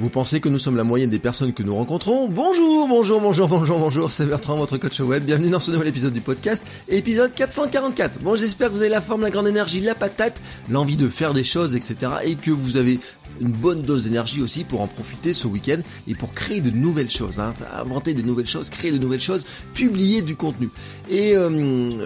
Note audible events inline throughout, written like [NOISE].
Vous pensez que nous sommes la moyenne des personnes que nous rencontrons Bonjour, bonjour, bonjour, bonjour, bonjour, c'est Bertrand, votre coach web. Bienvenue dans ce nouvel épisode du podcast, épisode 444. Bon, j'espère que vous avez la forme, la grande énergie, la patate, l'envie de faire des choses, etc. Et que vous avez une bonne dose d'énergie aussi pour en profiter ce week-end et pour créer de nouvelles choses, hein, inventer de nouvelles choses, créer de nouvelles choses, publier du contenu. Et euh,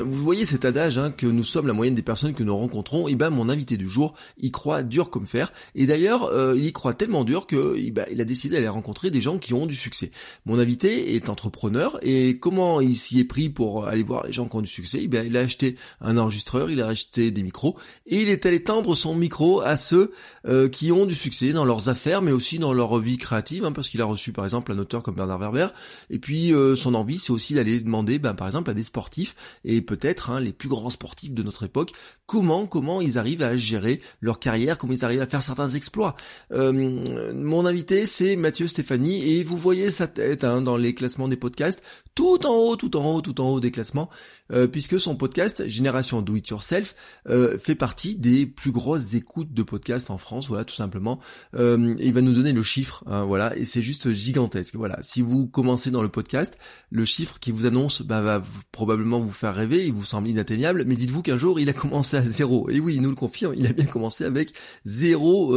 vous voyez cet adage hein, que nous sommes la moyenne des personnes que nous rencontrons. Et ben mon invité du jour, il croit dur comme fer. Et d'ailleurs, euh, il y croit tellement dur que ben, il a décidé d'aller rencontrer des gens qui ont du succès. Mon invité est entrepreneur et comment il s'y est pris pour aller voir les gens qui ont du succès? Eh ben, il a acheté un enregistreur, il a acheté des micros et il est allé tendre son micro à ceux euh, qui ont du succès dans leurs affaires, mais aussi dans leur vie créative, hein, parce qu'il a reçu par exemple un auteur comme Bernard Werber. Et puis euh, son envie, c'est aussi d'aller demander, ben, par exemple, à des sportifs et peut-être hein, les plus grands sportifs de notre époque, comment comment ils arrivent à gérer leur carrière, comment ils arrivent à faire certains exploits. Euh, mon invité, c'est Mathieu Stéphanie, et vous voyez sa tête hein, dans les classements des podcasts, tout en haut, tout en haut, tout en haut des classements, euh, puisque son podcast Génération Do It Yourself euh, fait partie des plus grosses écoutes de podcasts en France, voilà, tout simplement. Euh, il va nous donner le chiffre, hein, voilà, et c'est juste gigantesque. Voilà, si vous commencez dans le podcast, le chiffre qui vous annonce bah, va probablement vous faire rêver, il vous semble inatteignable, mais dites-vous qu'un jour il a commencé à zéro. Et oui, il nous le confirme, il a bien commencé avec zéro,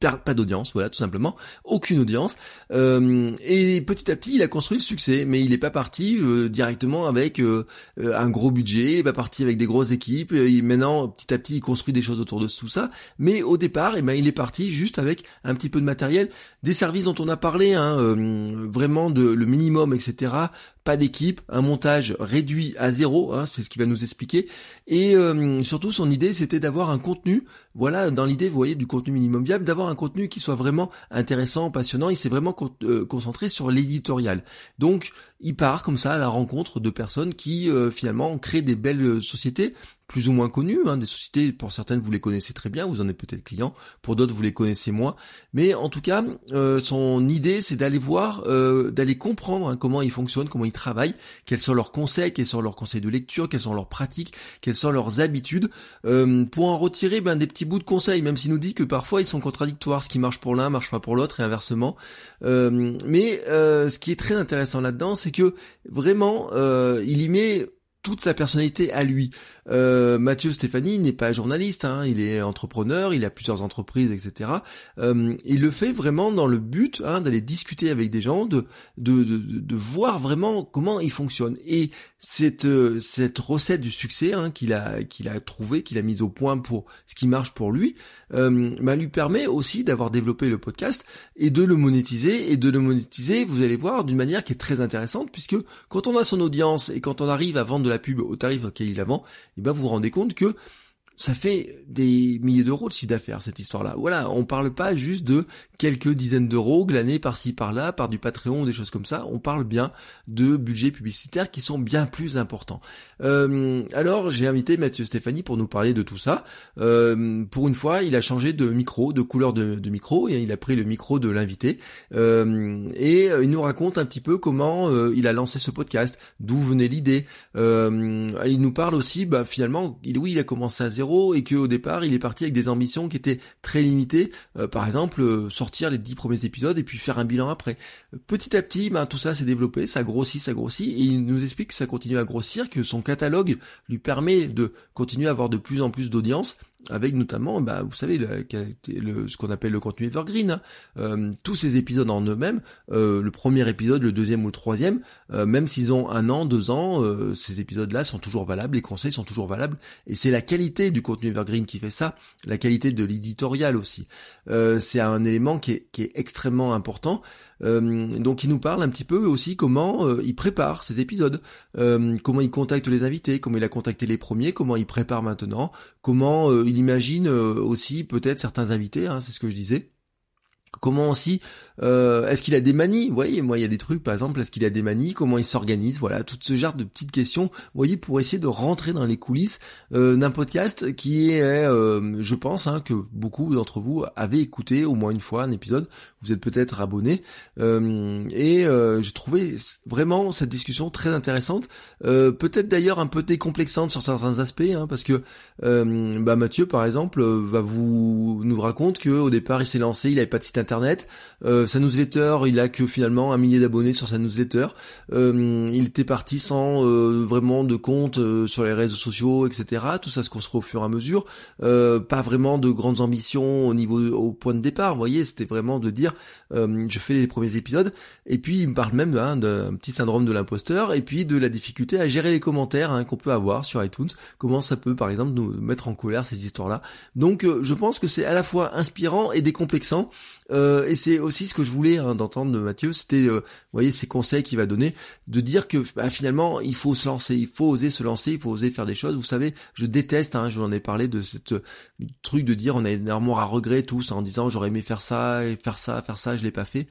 pas d'audience, voilà, tout simplement, aucune audience. et petit à petit, il a construit le succès mais il n'est pas parti euh, directement avec euh, euh, un gros budget, il est parti avec des grosses équipes. Il, maintenant, petit à petit, il construit des choses autour de tout ça. Mais au départ, eh ben, il est parti juste avec un petit peu de matériel, des services dont on a parlé, hein, vraiment de le minimum, etc pas d'équipe, un montage réduit à zéro, hein, c'est ce qu'il va nous expliquer. Et euh, surtout, son idée, c'était d'avoir un contenu, voilà, dans l'idée, vous voyez, du contenu minimum viable, d'avoir un contenu qui soit vraiment intéressant, passionnant. Il s'est vraiment euh, concentré sur l'éditorial. Donc, il part comme ça à la rencontre de personnes qui euh, finalement créent des belles sociétés plus ou moins connues, hein, des sociétés, pour certaines vous les connaissez très bien, vous en êtes peut-être client, pour d'autres vous les connaissez moins, mais en tout cas, euh, son idée c'est d'aller voir, euh, d'aller comprendre hein, comment ils fonctionnent, comment ils travaillent, quels sont leurs conseils, quels sont leurs conseils de lecture, quelles sont leurs pratiques, quelles sont leurs habitudes, euh, pour en retirer ben, des petits bouts de conseils, même s'il nous dit que parfois ils sont contradictoires, ce qui marche pour l'un marche pas pour l'autre et inversement. mais ce qui est très intéressant là-dedans, c'est que vraiment, il y met toute sa personnalité à lui. Euh, Mathieu Stéphanie n'est pas journaliste, hein, il est entrepreneur, il a plusieurs entreprises, etc. Euh, il le fait vraiment dans le but hein, d'aller discuter avec des gens, de, de, de, voir vraiment comment ils fonctionnent. Et cette, euh, cette recette du succès hein, qu'il a, qu'il a trouvé, qu'il a mise au point pour ce qui marche pour lui, euh, bah, lui permet aussi d'avoir développé le podcast et de le monétiser. Et de le monétiser, vous allez voir, d'une manière qui est très intéressante, puisque quand on a son audience et quand on arrive à vendre de la pub au tarif auquel il la vend, et ben vous vous rendez compte que ça fait des milliers d'euros de chiffre d'affaires cette histoire-là. Voilà, on parle pas juste de quelques dizaines d'euros glanés par-ci par-là, par du Patreon, des choses comme ça. On parle bien de budgets publicitaires qui sont bien plus importants. Euh, alors j'ai invité Mathieu Stéphanie pour nous parler de tout ça. Euh, pour une fois, il a changé de micro, de couleur de, micro, et il a pris le micro de l'invité. Euh, et il nous raconte un petit peu comment il a lancé ce podcast, d'où venait l'idée. il nous parle aussi, bah, finalement, oui, il a commencé à zéro et que au départ il est parti avec des ambitions qui étaient très limitées, euh, par exemple euh, sortir les dix premiers épisodes et puis faire un bilan après. Petit à petit, ben, tout ça s'est développé, ça grossit, ça grossit, et il nous explique que ça continue à grossir, que son catalogue lui permet de continuer à avoir de plus en plus d'audience, avec notamment, bah, vous savez, ce qu'on appelle le contenu evergreen. Hein. Euh, tous ces épisodes en eux-mêmes, euh, le premier épisode, le deuxième ou le troisième, euh, même s'ils ont un an, deux ans, ces épisodes-là sont toujours valables, les conseils sont toujours valables, et c'est la qualité du contenu evergreen qui fait ça, la qualité de l'éditorial aussi. c'est un élément qui est extrêmement important. Donc il nous parle un petit peu aussi comment il prépare ses épisodes, comment il contacte les invités, comment il a contacté les premiers, comment il prépare maintenant, comment il imagine aussi peut-être certains invités, hein, c'est ce que je disais. Comment aussi euh, Est-ce qu'il a des manies? Vous voyez, moi il y a des trucs, par exemple, est-ce qu'il a des manies? Comment il s'organise? Voilà, tout ce genre de petites questions. Voyez, pour essayer de rentrer dans les coulisses euh, d'un podcast qui est, euh, je pense, hein, que beaucoup d'entre vous avez écouté au moins une fois un épisode. Vous êtes peut-être abonné et je trouvais vraiment cette discussion très intéressante. peut-être d'ailleurs un peu décomplexante sur certains aspects, hein, parce que bah, Mathieu, par exemple, va vous nous raconte que au départ il s'est lancé, il avait pas de site internet. Euh, sa newsletter, il a que finalement un millier d'abonnés sur sa newsletter. Euh, il était parti sans euh, vraiment de compte sur les réseaux sociaux, etc. Tout ça se construit au fur et à mesure. pas vraiment de grandes ambitions au niveau au point de départ. Vous voyez, c'était vraiment de dire je fais les premiers épisodes. Et puis il me parle même hein, d'un petit syndrome de l'imposteur et puis de la difficulté à gérer les commentaires hein, qu'on peut avoir sur iTunes. Comment ça peut par exemple nous mettre en colère ces histoires-là. Donc je pense que c'est à la fois inspirant et décomplexant. Euh, et c'est aussi ce que je voulais hein, d'entendre de Mathieu, c'était, euh, vous voyez, ces conseils qu'il va donner, de dire que bah, finalement, il faut se lancer, il faut oser se lancer, il faut oser faire des choses. Vous savez, je déteste, hein, je vous en ai parlé de cette euh, truc de dire on a énormément à regret tous en disant j'aurais aimé faire ça et faire ça, faire ça, je l'ai pas fait.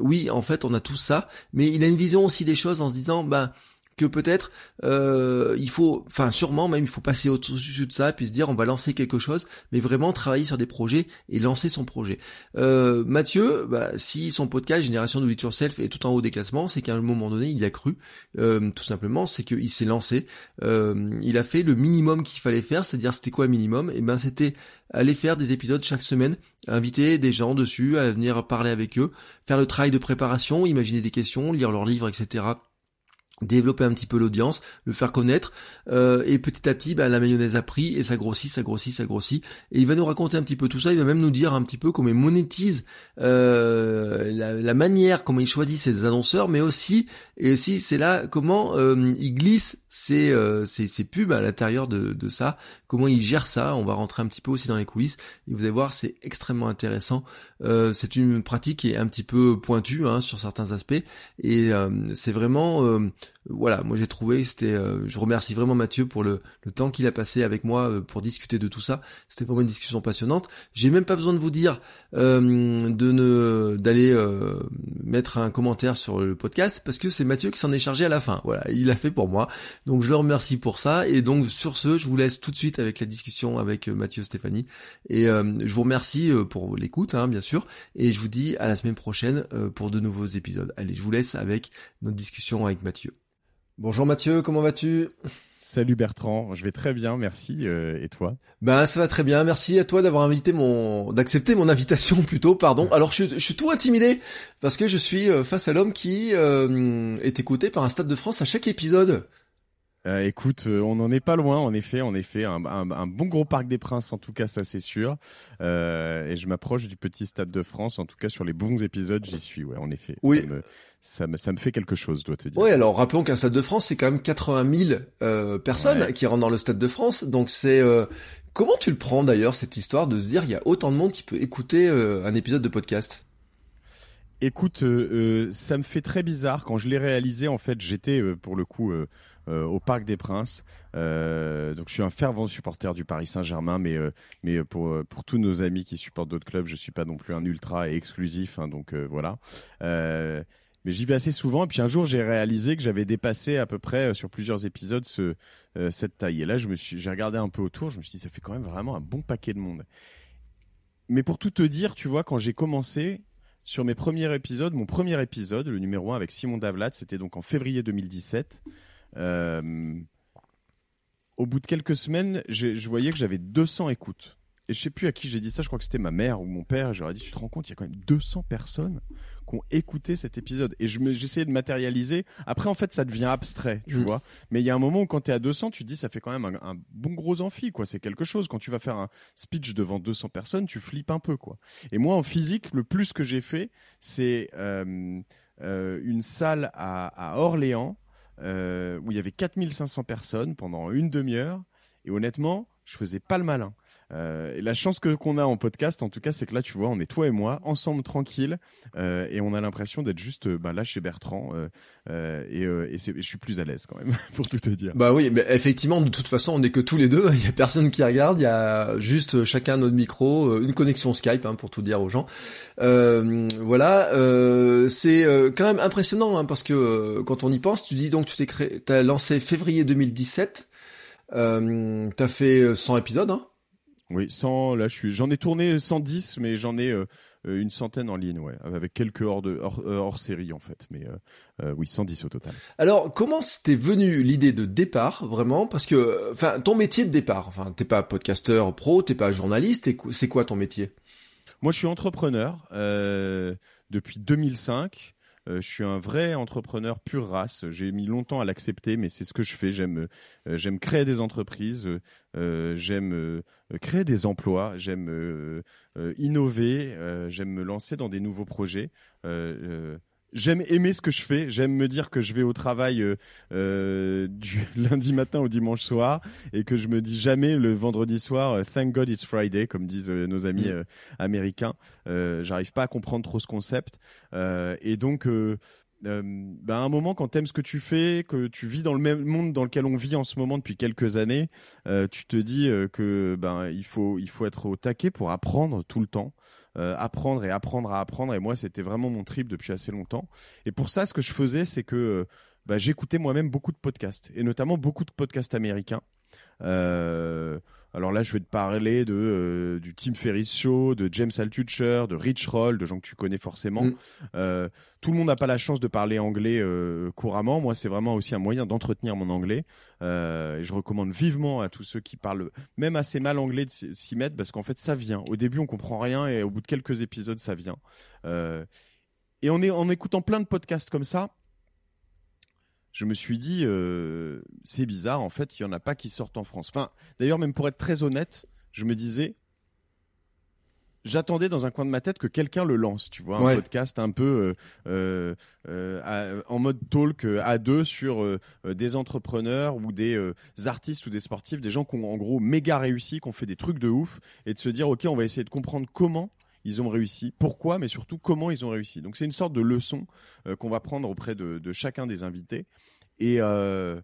oui, en fait, on a tout ça, mais il a une vision aussi des choses en se disant, bah que peut-être euh, il faut, enfin sûrement même il faut passer au-dessus de ça puis se dire on va lancer quelque chose, mais vraiment travailler sur des projets et lancer son projet. Euh, Mathieu, bah, si son podcast Génération de It Yourself est tout en haut des classements, c'est qu'à un moment donné il y a cru, euh, tout simplement, c'est qu'il s'est lancé, il a fait le minimum qu'il fallait faire, c'est-à-dire c'était quoi minimum? Et eh ben c'était aller faire des épisodes chaque semaine, inviter des gens dessus, à venir parler avec eux, faire le travail de préparation, imaginer des questions, lire leurs livres, etc développer un petit peu l'audience, le faire connaître, euh, et petit à petit, bah, la mayonnaise a pris, et ça grossit, ça grossit, ça grossit, et il va nous raconter un petit peu tout ça, il va même nous dire un petit peu comment il monétise euh, la, manière, comment il choisit ses annonceurs, mais aussi, et aussi c'est là comment euh, il glisse ses, ses, pubs à l'intérieur de, de ça, comment il gère ça, on va rentrer un petit peu aussi dans les coulisses, et vous allez voir, c'est extrêmement intéressant, c'est une pratique qui est un petit peu pointue hein, sur certains aspects, et c'est vraiment voilà, moi j'ai trouvé, c'était, euh, je remercie vraiment Mathieu pour le, le temps qu'il a passé avec moi euh, pour discuter de tout ça. C'était vraiment une discussion passionnante. J'ai même pas besoin de vous dire euh, de ne d'aller mettre un commentaire sur le podcast parce que c'est Mathieu qui s'en est chargé à la fin. Voilà, il l'a fait pour moi. Donc je le remercie pour ça. Et donc sur ce, je vous laisse tout de suite avec la discussion avec Mathieu Stéphanie. Et je vous remercie pour l'écoute, hein, bien sûr. Et je vous dis à la semaine prochaine pour de nouveaux épisodes. Allez, je vous laisse avec notre discussion avec Mathieu. Bonjour Mathieu, comment vas-tu? Salut Bertrand, je vais très bien, merci. Euh, et toi? Ben ça va très bien, merci à toi d'avoir invité mon, d'accepter mon invitation [LAUGHS] plutôt, pardon. Alors je, je, suis tout intimidé parce que je suis euh, face à l'homme qui euh, est écouté par un stade de France à chaque épisode. Écoute, on n'en est pas loin, en effet, en effet, un, un, bon gros parc des Princes, en tout cas, ça c'est sûr. et je m'approche du petit stade de France, en tout cas sur les bons épisodes, j'y suis, ouais, en effet. Oui ça me, ça me fait quelque chose, dois te dire. Oui, alors rappelons qu'un Stade de France, c'est quand même 80 000 euh, personnes qui rentrent dans le Stade de France. Donc c'est... Euh, comment tu le prends d'ailleurs, cette histoire de se dire il y a autant de monde qui peut écouter euh, un épisode de podcast? Écoute, ça me fait très bizarre. Quand je l'ai réalisé, en fait, j'étais pour le coup au Parc des Princes. donc je suis un fervent supporter du Paris Saint-Germain, mais mais pour pour tous nos amis qui supportent d'autres clubs, je suis pas non plus un ultra et exclusif. Hein, donc voilà mais j'y vais assez souvent. Et puis un jour, j'ai réalisé que j'avais dépassé à peu près euh, sur plusieurs épisodes ce, euh, cette taille. Et là, j'ai regardé un peu autour. Je me suis dit, ça fait quand même vraiment un bon paquet de monde. Mais pour tout te dire, tu vois, quand j'ai commencé sur mes premiers épisodes, mon premier épisode, le numéro 1 avec Simon Davlat, c'était donc en février 2017. Euh, au bout de quelques semaines, je voyais que j'avais 200 écoutes. Et je sais plus à qui j'ai dit ça, je crois que c'était ma mère ou mon père. J'aurais dit, tu te rends compte, il y a quand même 200 personnes qui ont écouté cet épisode. Et je j'essayais de matérialiser. Après, en fait, ça devient abstrait, tu mm. vois. Mais il y a un moment où quand tu es à 200, tu te dis, ça fait quand même un, bon gros amphi, quoi. C'est quelque chose. Quand tu vas faire un speech devant 200 personnes, tu flippes un peu, quoi. Et moi, en physique, le plus que j'ai fait, c'est euh, euh, une salle à, à Orléans, euh, où il y avait 4500 personnes pendant une demi-heure Et honnêtement, je faisais pas le malin. Euh, et la chance que qu'on a en podcast, en tout cas, c'est que là, tu vois, on est toi et moi ensemble, tranquille, euh, et on a l'impression d'être juste bah, là chez Bertrand. Euh, euh et, euh, et je suis plus à l'aise quand même, [LAUGHS] pour tout te dire. Bah oui, mais effectivement, de toute façon, on est que tous les deux. [LAUGHS] Il y a personne qui regarde. Il y a juste chacun notre micro, une connexion Skype, hein, pour tout dire aux gens. voilà, c'est quand même impressionnant hein, parce que quand on y pense, tu dis donc tu t'es créé, t'as lancé février 2017. Euh, t'as fait 100 épisodes, hein oui, 100, là, je suis, j'en ai tourné 110, mais j'en ai euh, euh, une centaine en ligne, ouais, avec quelques hors de hors, euh, hors série en fait, mais euh, oui, 110 au total. Alors, comment c'était venu l'idée de départ, vraiment? Parce que, enfin, ton métier de départ, enfin, t'es pas podcasteur pro, t'es pas journaliste, c'est quoi ton métier? Moi, je suis entrepreneur depuis 2005. Euh, je suis un vrai entrepreneur pure race. J'ai mis longtemps à l'accepter, mais c'est ce que je fais. J'aime, euh, j'aime créer des entreprises, euh, j'aime créer des emplois, j'aime innover, j'aime me lancer dans des nouveaux projets j'aime aimer ce que je fais. J'aime me dire que je vais au travail euh, euh du [LAUGHS] lundi matin au dimanche soir et que je me dis jamais le vendredi soir euh, Thank God it's Friday comme disent euh, nos amis mm. américains. J'arrive pas à comprendre trop ce concept et donc euh, ben à un moment, quand t'aimes ce que tu fais, que tu vis dans le même monde dans lequel on vit en ce moment depuis quelques années, euh, tu te dis que ben il faut il faut être au taquet pour apprendre tout le temps. Euh, apprendre et apprendre à apprendre. Et moi, c'était vraiment mon trip depuis assez longtemps. Et pour ça, ce que je faisais, c'est que euh, bah, j'écoutais moi-même beaucoup de podcasts, et notamment beaucoup de podcasts américains. Euh, alors là, je vais te parler de euh, du Tim Ferriss Show, de James Altucher, de Rich Roll, de gens que tu connais forcément. Mm. Euh, tout le monde n'a pas la chance de parler anglais euh, couramment. Moi, c'est vraiment aussi un moyen d'entretenir mon anglais. et je recommande vivement à tous ceux qui parlent même assez mal anglais de s'y mettre parce qu'en fait, ça vient. Au début, on comprend rien et au bout de quelques épisodes, ça vient. et on est en écoutant plein de podcasts comme ça, je me suis dit, euh, c'est bizarre, en fait, il n'y en a pas qui sortent en France. Enfin, d'ailleurs, même pour être très honnête, je me disais, j'attendais dans un coin de ma tête que quelqu'un le lance, tu vois, un podcast un peu euh, euh, en mode talk à deux sur des entrepreneurs ou des artistes ou des sportifs, des gens qui ont en gros méga réussi, qui ont fait des trucs de ouf, et de se dire, ok, on va essayer de comprendre comment ils ont réussi, pourquoi, mais surtout comment ils ont réussi. Donc c'est une sorte de leçon euh, qu'on va prendre auprès de, chacun des invités. Euh,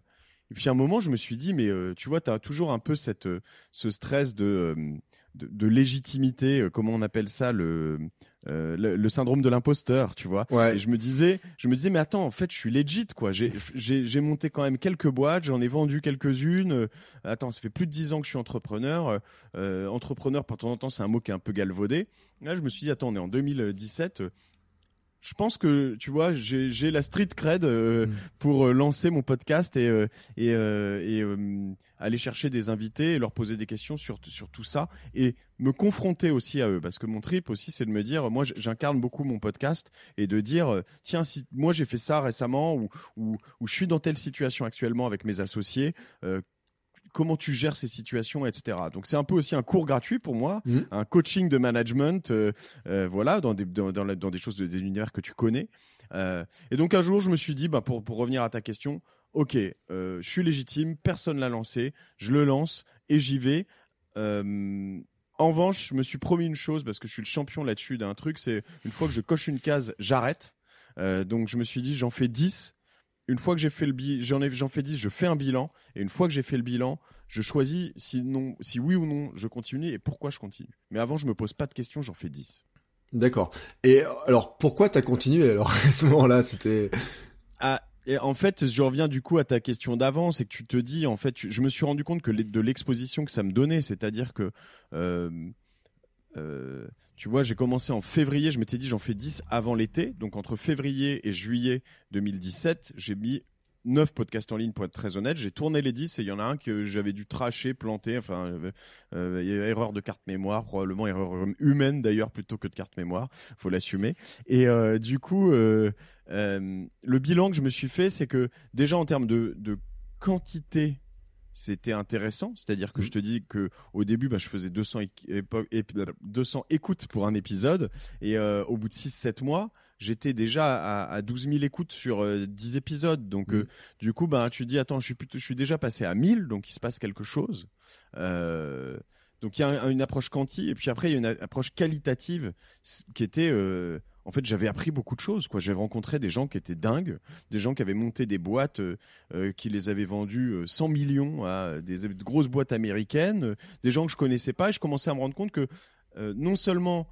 et, puis à un moment, je me suis dit, mais euh, tu vois, tu as toujours un peu cette, ce stress de, de, légitimité, comment on appelle ça, le, le, syndrome de l'imposteur, tu vois. Et je me disais, je me disais, mais attends, en fait, je suis legit, quoi. J'ai monté quand même quelques boîtes, j'en ai vendu quelques-unes. attends, ça fait plus de dix ans que je suis entrepreneur. entrepreneur, par temps en temps, c'est un mot qui est un peu galvaudé. Là, je me suis dit, attends, on est en 2017. Je pense que tu vois, j'ai la street cred euh, mm. pour euh, lancer mon podcast et euh, et, et aller chercher des invités et leur poser des questions sur sur tout ça et me confronter aussi à eux parce que mon trip aussi c'est de me dire moi j'incarne beaucoup mon podcast et de dire tiens si moi j'ai fait ça récemment ou, ou ou je suis dans telle situation actuellement avec mes associés comment tu gères ces situations, etc. Donc c'est un peu aussi un cours gratuit pour moi, mmh. un coaching de management, euh, euh, voilà, dans des, dans, dans, des choses, des univers que tu connais. Euh, et donc un jour, je me suis dit, bah, pour, pour revenir à ta question, ok, je suis légitime, personne l'a lancé, je le lance et j'y vais. en revanche, je me suis promis une chose parce que je suis le champion là-dessus d'un truc, c'est une fois que je coche une case, j'arrête. donc je me suis dit, j'en fais 10 une fois que j'ai fait le bilan, j'en ai, j'en fais 10, je fais un bilan, et une fois que j'ai fait le bilan, je choisis si non, si oui ou non je continue et pourquoi je continue. Mais avant, je me pose pas de questions, j'en fais 10. D'accord. Et alors, pourquoi t'as continué alors [LAUGHS] à ce moment-là? C'était. Ah, et en fait, je reviens du coup à ta question d'avant, c'est que tu te dis, en fait, je me suis rendu compte que de l'exposition que ça me donnait, c'est-à-dire que euh, euh, tu vois, j'ai commencé en février, je m'étais dit j'en fais 10 avant l'été. Donc entre février et juillet 2017, j'ai mis 9 podcasts en ligne pour être très honnête. J'ai tourné les 10 et il y en a un que j'avais dû tracher, planter. Enfin, euh, euh erreur de carte mémoire, probablement erreur humaine d'ailleurs plutôt que de carte mémoire. Faut l'assumer. Et euh, du coup, euh, le bilan que je me suis fait, c'est que déjà en termes de quantité c'était intéressant. C'est-à-dire que je te dis que au début, bah, je faisais 200, équ- épo- ép- 200 écoutes pour un épisode. Et euh, au bout de 6-7 mois, j'étais déjà à, à 12 000 écoutes sur euh, 10 épisodes. Donc, Mm. euh, du coup, bah, tu dis, attends, je suis, plutôt, je suis déjà passé à 1000, donc il se passe quelque chose. Euh, donc, il y a un- une approche quanti. Et puis après, il y a une approche qualitative qui était... euh, en fait, j'avais appris beaucoup de choses. Quoi. J'avais rencontré des gens qui étaient dingues, des gens qui avaient monté des boîtes, euh, euh, qui les avaient vendues euh, 100 millions à des, grosses boîtes américaines, euh, des gens que je connaissais pas. Et je commençais à me rendre compte que euh, non seulement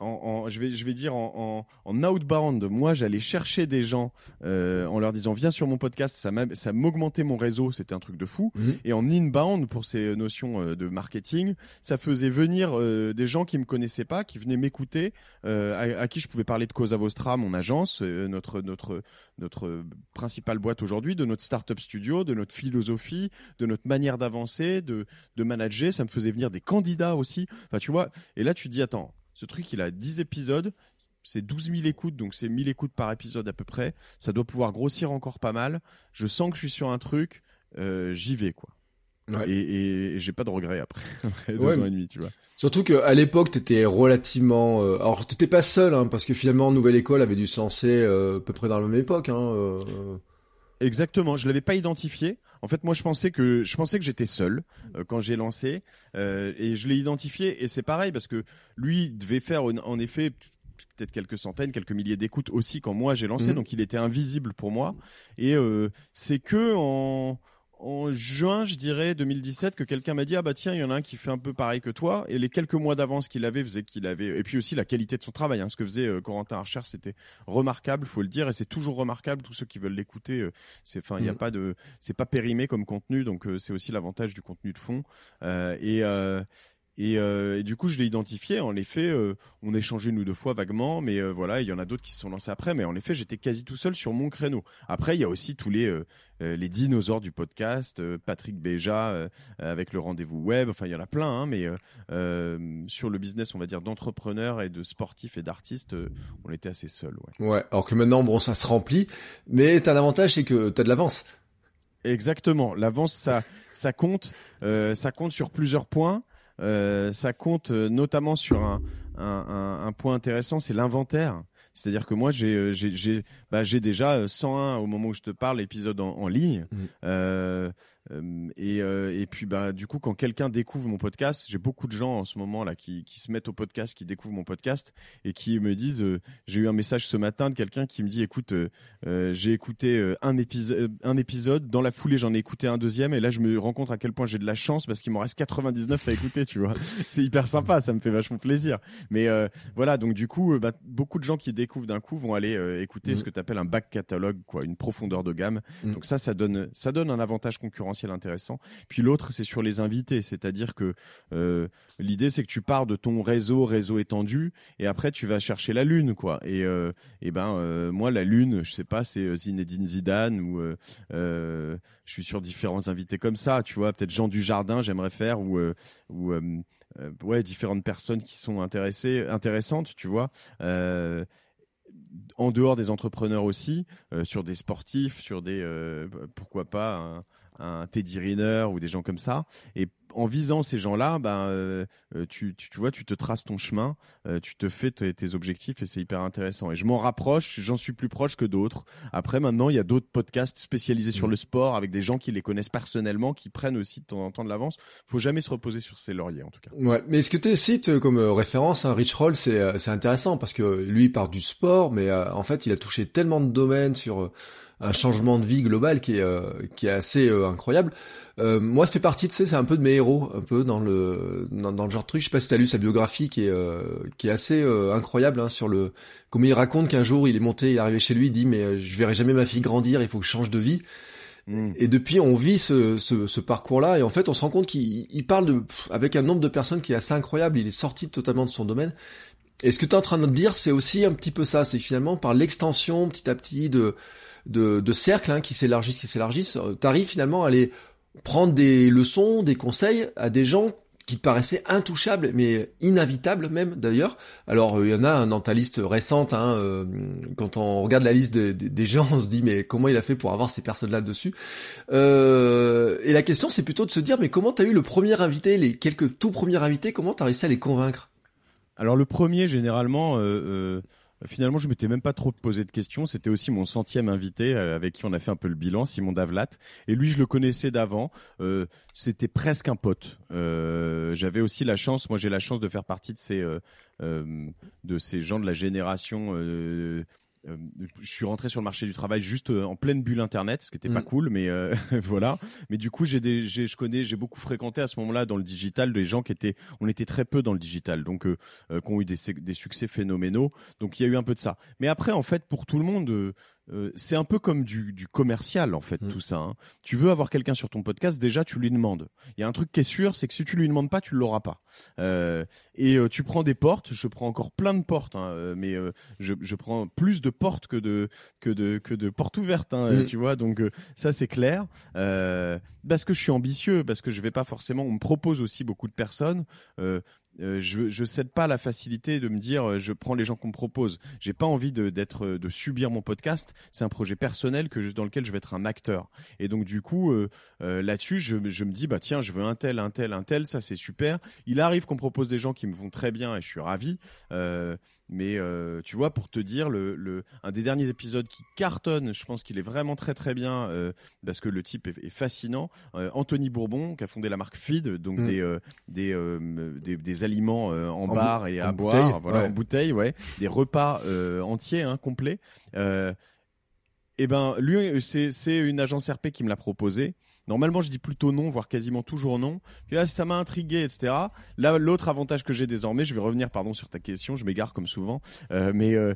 en, en- je vais je vais dire en, en, outbound, moi j'allais chercher des gens euh, en leur disant viens sur mon podcast, ça m'a- ça m'augmentait mon réseau, c'était un truc de fou. Mhm. Et en inbound pour ces notions euh, de marketing, ça faisait venir euh, des gens qui me connaissaient pas, qui venaient m'écouter, à, à qui je pouvais parler de Cosa Vostra, mon agence, notre notre notre principale boîte aujourd'hui, de notre startup studio, de notre philosophie, de notre manière d'avancer, de de manager. Ça me faisait venir des candidats aussi. Enfin tu vois. Et là tu te dis attends, ce truc il a 10 épisodes. C'est 12 000 écoutes, donc c'est 1000 écoutes par épisode à peu près. Ça doit pouvoir grossir encore pas mal. Je sens que je suis sur un truc, euh, j'y vais quoi. Ouais. Et, et- et j'ai pas de regrets après, [LAUGHS] après deux Ouais, ans et demi, tu vois. Surtout qu'à l'époque, t'étais relativement. euh, Alors, t'étais pas seul, hein, parce que finalement, Nouvelle École avait dû se lancer euh, à peu près dans la même époque. Hein, Exactement, je l'avais pas identifié. En fait, moi, je pensais que je pensais que j'étais seul euh, quand j'ai lancé, euh, et je l'ai identifié. Et c'est pareil parce que lui devait faire en, effet peut-être quelques centaines, quelques milliers d'écoutes aussi quand moi j'ai lancé, Mhm. donc il était invisible pour moi. Et euh, c'est que en en juin, je dirais 2017, que quelqu'un m'a dit ah bah tiens, il y en a un qui fait un peu pareil que toi. Et les quelques mois d'avance qu'il avait faisaient qu'il avait. Et puis aussi la qualité de son travail. Hein, ce que faisait euh, Corentin Archer, c'était remarquable, faut le dire, et c'est toujours remarquable. Tous ceux qui veulent l'écouter, euh, c'est enfin il a Mhm. pas de, c'est pas périmé comme contenu, donc euh, c'est aussi l'avantage du contenu de fond. Euh, et euh, et, euh, et du coup, je l'ai identifié. En effet, euh, on échangeait nous deux fois vaguement, mais euh, voilà, il y en a d'autres qui se sont lancés après. Mais en effet, j'étais quasi tout seul sur mon créneau. Après, il y a aussi tous les les dinosaures du podcast, euh, Patrick Béja euh, avec le rendez-vous web. Enfin, il y en a plein, hein, mais euh, euh, sur le business, on va dire d'entrepreneurs et de sportifs et d'artistes, on était assez seuls. Ouais. ouais. Alors que maintenant, bon, ça se remplit. Mais t'as l'avantage, c'est que t'as de l'avance. Exactement. L'avance, ça, ça compte, euh, ça compte sur plusieurs points. Euh, ça compte euh, notamment sur un, un, un, point intéressant, c'est l'inventaire. C'est-à-dire que moi, j'ai, euh, j'ai, bah, déjà euh, 101 au moment où je te parle, épisode en, en ligne. Euh, euh, et, euh, et puis, bah, du coup, quand quelqu'un découvre mon podcast, j'ai beaucoup de gens en ce moment là qui, qui se mettent au podcast, qui découvrent mon podcast et qui me disent, euh, j'ai eu un message ce matin de quelqu'un qui me dit, écoute, euh, j'ai écouté un épisode, un épisode, dans la foulée, j'en ai écouté un deuxième, et là, je me rends compte à quel point j'ai de la chance parce qu'il m'en reste 99 à écouter, tu vois. [LAUGHS] C'est hyper sympa, ça me fait vachement plaisir. Mais euh, voilà, donc du coup, bah, beaucoup de gens qui découvrent d'un coup vont aller euh, écouter ce que tu appelles un back catalogue, quoi, une profondeur de gamme. Mhm. Donc ça, ça donne, ça donne un avantage concurrentiel intéressant. Puis l'autre, c'est sur les invités, c'est-à-dire que euh, l'idée, c'est que tu pars de ton réseau, réseau étendu, et après tu vas chercher la lune, quoi. Et, euh, et ben euh, moi, la lune, je sais pas, c'est Zinedine Zidane ou je suis sur différents invités comme ça, tu vois, peut-être Jean Dujardin, j'aimerais faire ou ou ouais différentes personnes qui sont intéressées, intéressantes, tu vois. En dehors des entrepreneurs aussi, sur des sportifs, sur des pourquoi pas un, Teddy Riner ou des gens comme ça. Et en visant ces gens-là, euh, euh, tu, tu, tu vois, tu te traces ton chemin, euh, tu te fais tes, tes objectifs et c'est hyper intéressant. Et je m'en rapproche, j'en suis plus proche que d'autres. Après, maintenant, il y a d'autres podcasts spécialisés sur Mhm. le sport avec des gens qui les connaissent personnellement, qui prennent aussi de temps en temps de l'avance. Faut jamais se reposer sur ses lauriers, en tout cas. Ouais, mais ce que tu cites comme référence, hein, Rich Roll, c'est c'est intéressant parce que lui il part du sport, mais euh, en fait il a touché tellement de domaines sur euh, un changement de vie global qui est euh, qui est assez euh, incroyable. Euh, moi, ça fait partie de c'est un peu de mes héros, un peu dans le dans, dans le genre de truc. Je sais pas si t'as lu sa biographie qui est euh, qui est assez euh, incroyable hein, sur le comment il raconte qu'un jour il est monté, il est arrivé chez lui, il dit mais je verrai jamais ma fille grandir, il faut que je change de vie. Mm. Et depuis, on vit ce, ce, ce parcours-là, et en fait, on se rend compte qu'il il parle de, pff, avec un nombre de personnes qui est assez incroyable. Il est sorti totalement de son domaine. Et ce que tu es en train de dire, c'est aussi un petit peu ça. C'est finalement, par l'extension, petit à petit, de de, de cercles hein, qui s'élargissent, qui s'élargissent, tu arrives finalement à aller prendre des leçons, des conseils à des gens qui te paraissaient intouchables, mais inévitables même d'ailleurs. Alors il y en a dans ta liste récente, hein, quand on regarde la liste des gens, on se dit mais comment il a fait pour avoir ces personnes-là dessus? Et la question c'est plutôt de se dire mais comment t'as eu le premier invité, les quelques tout premiers invités, comment t'as réussi à les convaincre? Alors le premier, généralement, euh, Finalement, je m'étais même pas trop posé de questions. C'était aussi mon centième invité euh, avec qui on a fait un peu le bilan, Simon Davlat. Et lui, je le connaissais d'avant. Euh, C'était presque un pote. Euh, J'avais aussi la chance. Moi, j'ai la chance de faire partie de ces de ces gens de la génération je suis rentré sur le marché du travail juste euh, en pleine bulle internet, ce qui était pas mm. cool, mais euh, [LAUGHS] voilà. Mais du coup, j'ai des, je connais, j'ai beaucoup fréquenté à ce moment-là dans le digital des gens qui étaient, on était très peu dans le digital, donc qui ont eu des, des succès phénoménaux. Donc il y a eu un peu de ça. Mais après, en fait, pour tout le monde euh, c'est un peu comme du, du commercial en fait mm. tout ça. Hein. Tu veux avoir quelqu'un sur ton podcast, déjà tu lui demandes. Il y a un truc qui est sûr, c'est que si tu lui demandes pas, tu l'auras pas. Euh, et euh, tu prends des portes. Je prends encore plein de portes, hein, mais je, je, prends plus de portes que de que de que de portes ouvertes. Hein, mm. Tu vois, donc ça c'est clair. parce que je suis ambitieux, parce que je vais pas forcément. On me propose aussi beaucoup de personnes. Euh, je je cède pas la facilité de me dire euh, je prends les gens qu'on me propose. J'ai pas envie de d'être euh, de subir mon podcast. C'est un projet personnel que dans lequel je vais être un acteur. Et donc du coup là-dessus je, je me dis bah tiens je veux un tel un tel un tel ça c'est super. Il arrive qu'on propose des gens qui me vont très bien et je suis ravi. Mais euh, tu vois, pour te dire, le, le, un des derniers épisodes qui cartonne, je pense qu'il est vraiment très très bien euh, parce que le type est, est fascinant. Euh, Anthony Bourbon, qui a fondé la marque Feed, donc mm. des, des, des, des, aliments en, bar et à boire, voilà, en bouteille, ouais, des repas entiers, hein, complets. et ben, lui, c'est une agence RP qui me l'a proposé. Normalement, je dis plutôt non, voire quasiment toujours non. Puis là, ça m'a intrigué, etc. Là, l'autre avantage que j'ai désormais, je vais revenir, pardon, sur ta question, je m'égare comme souvent, euh, mais euh,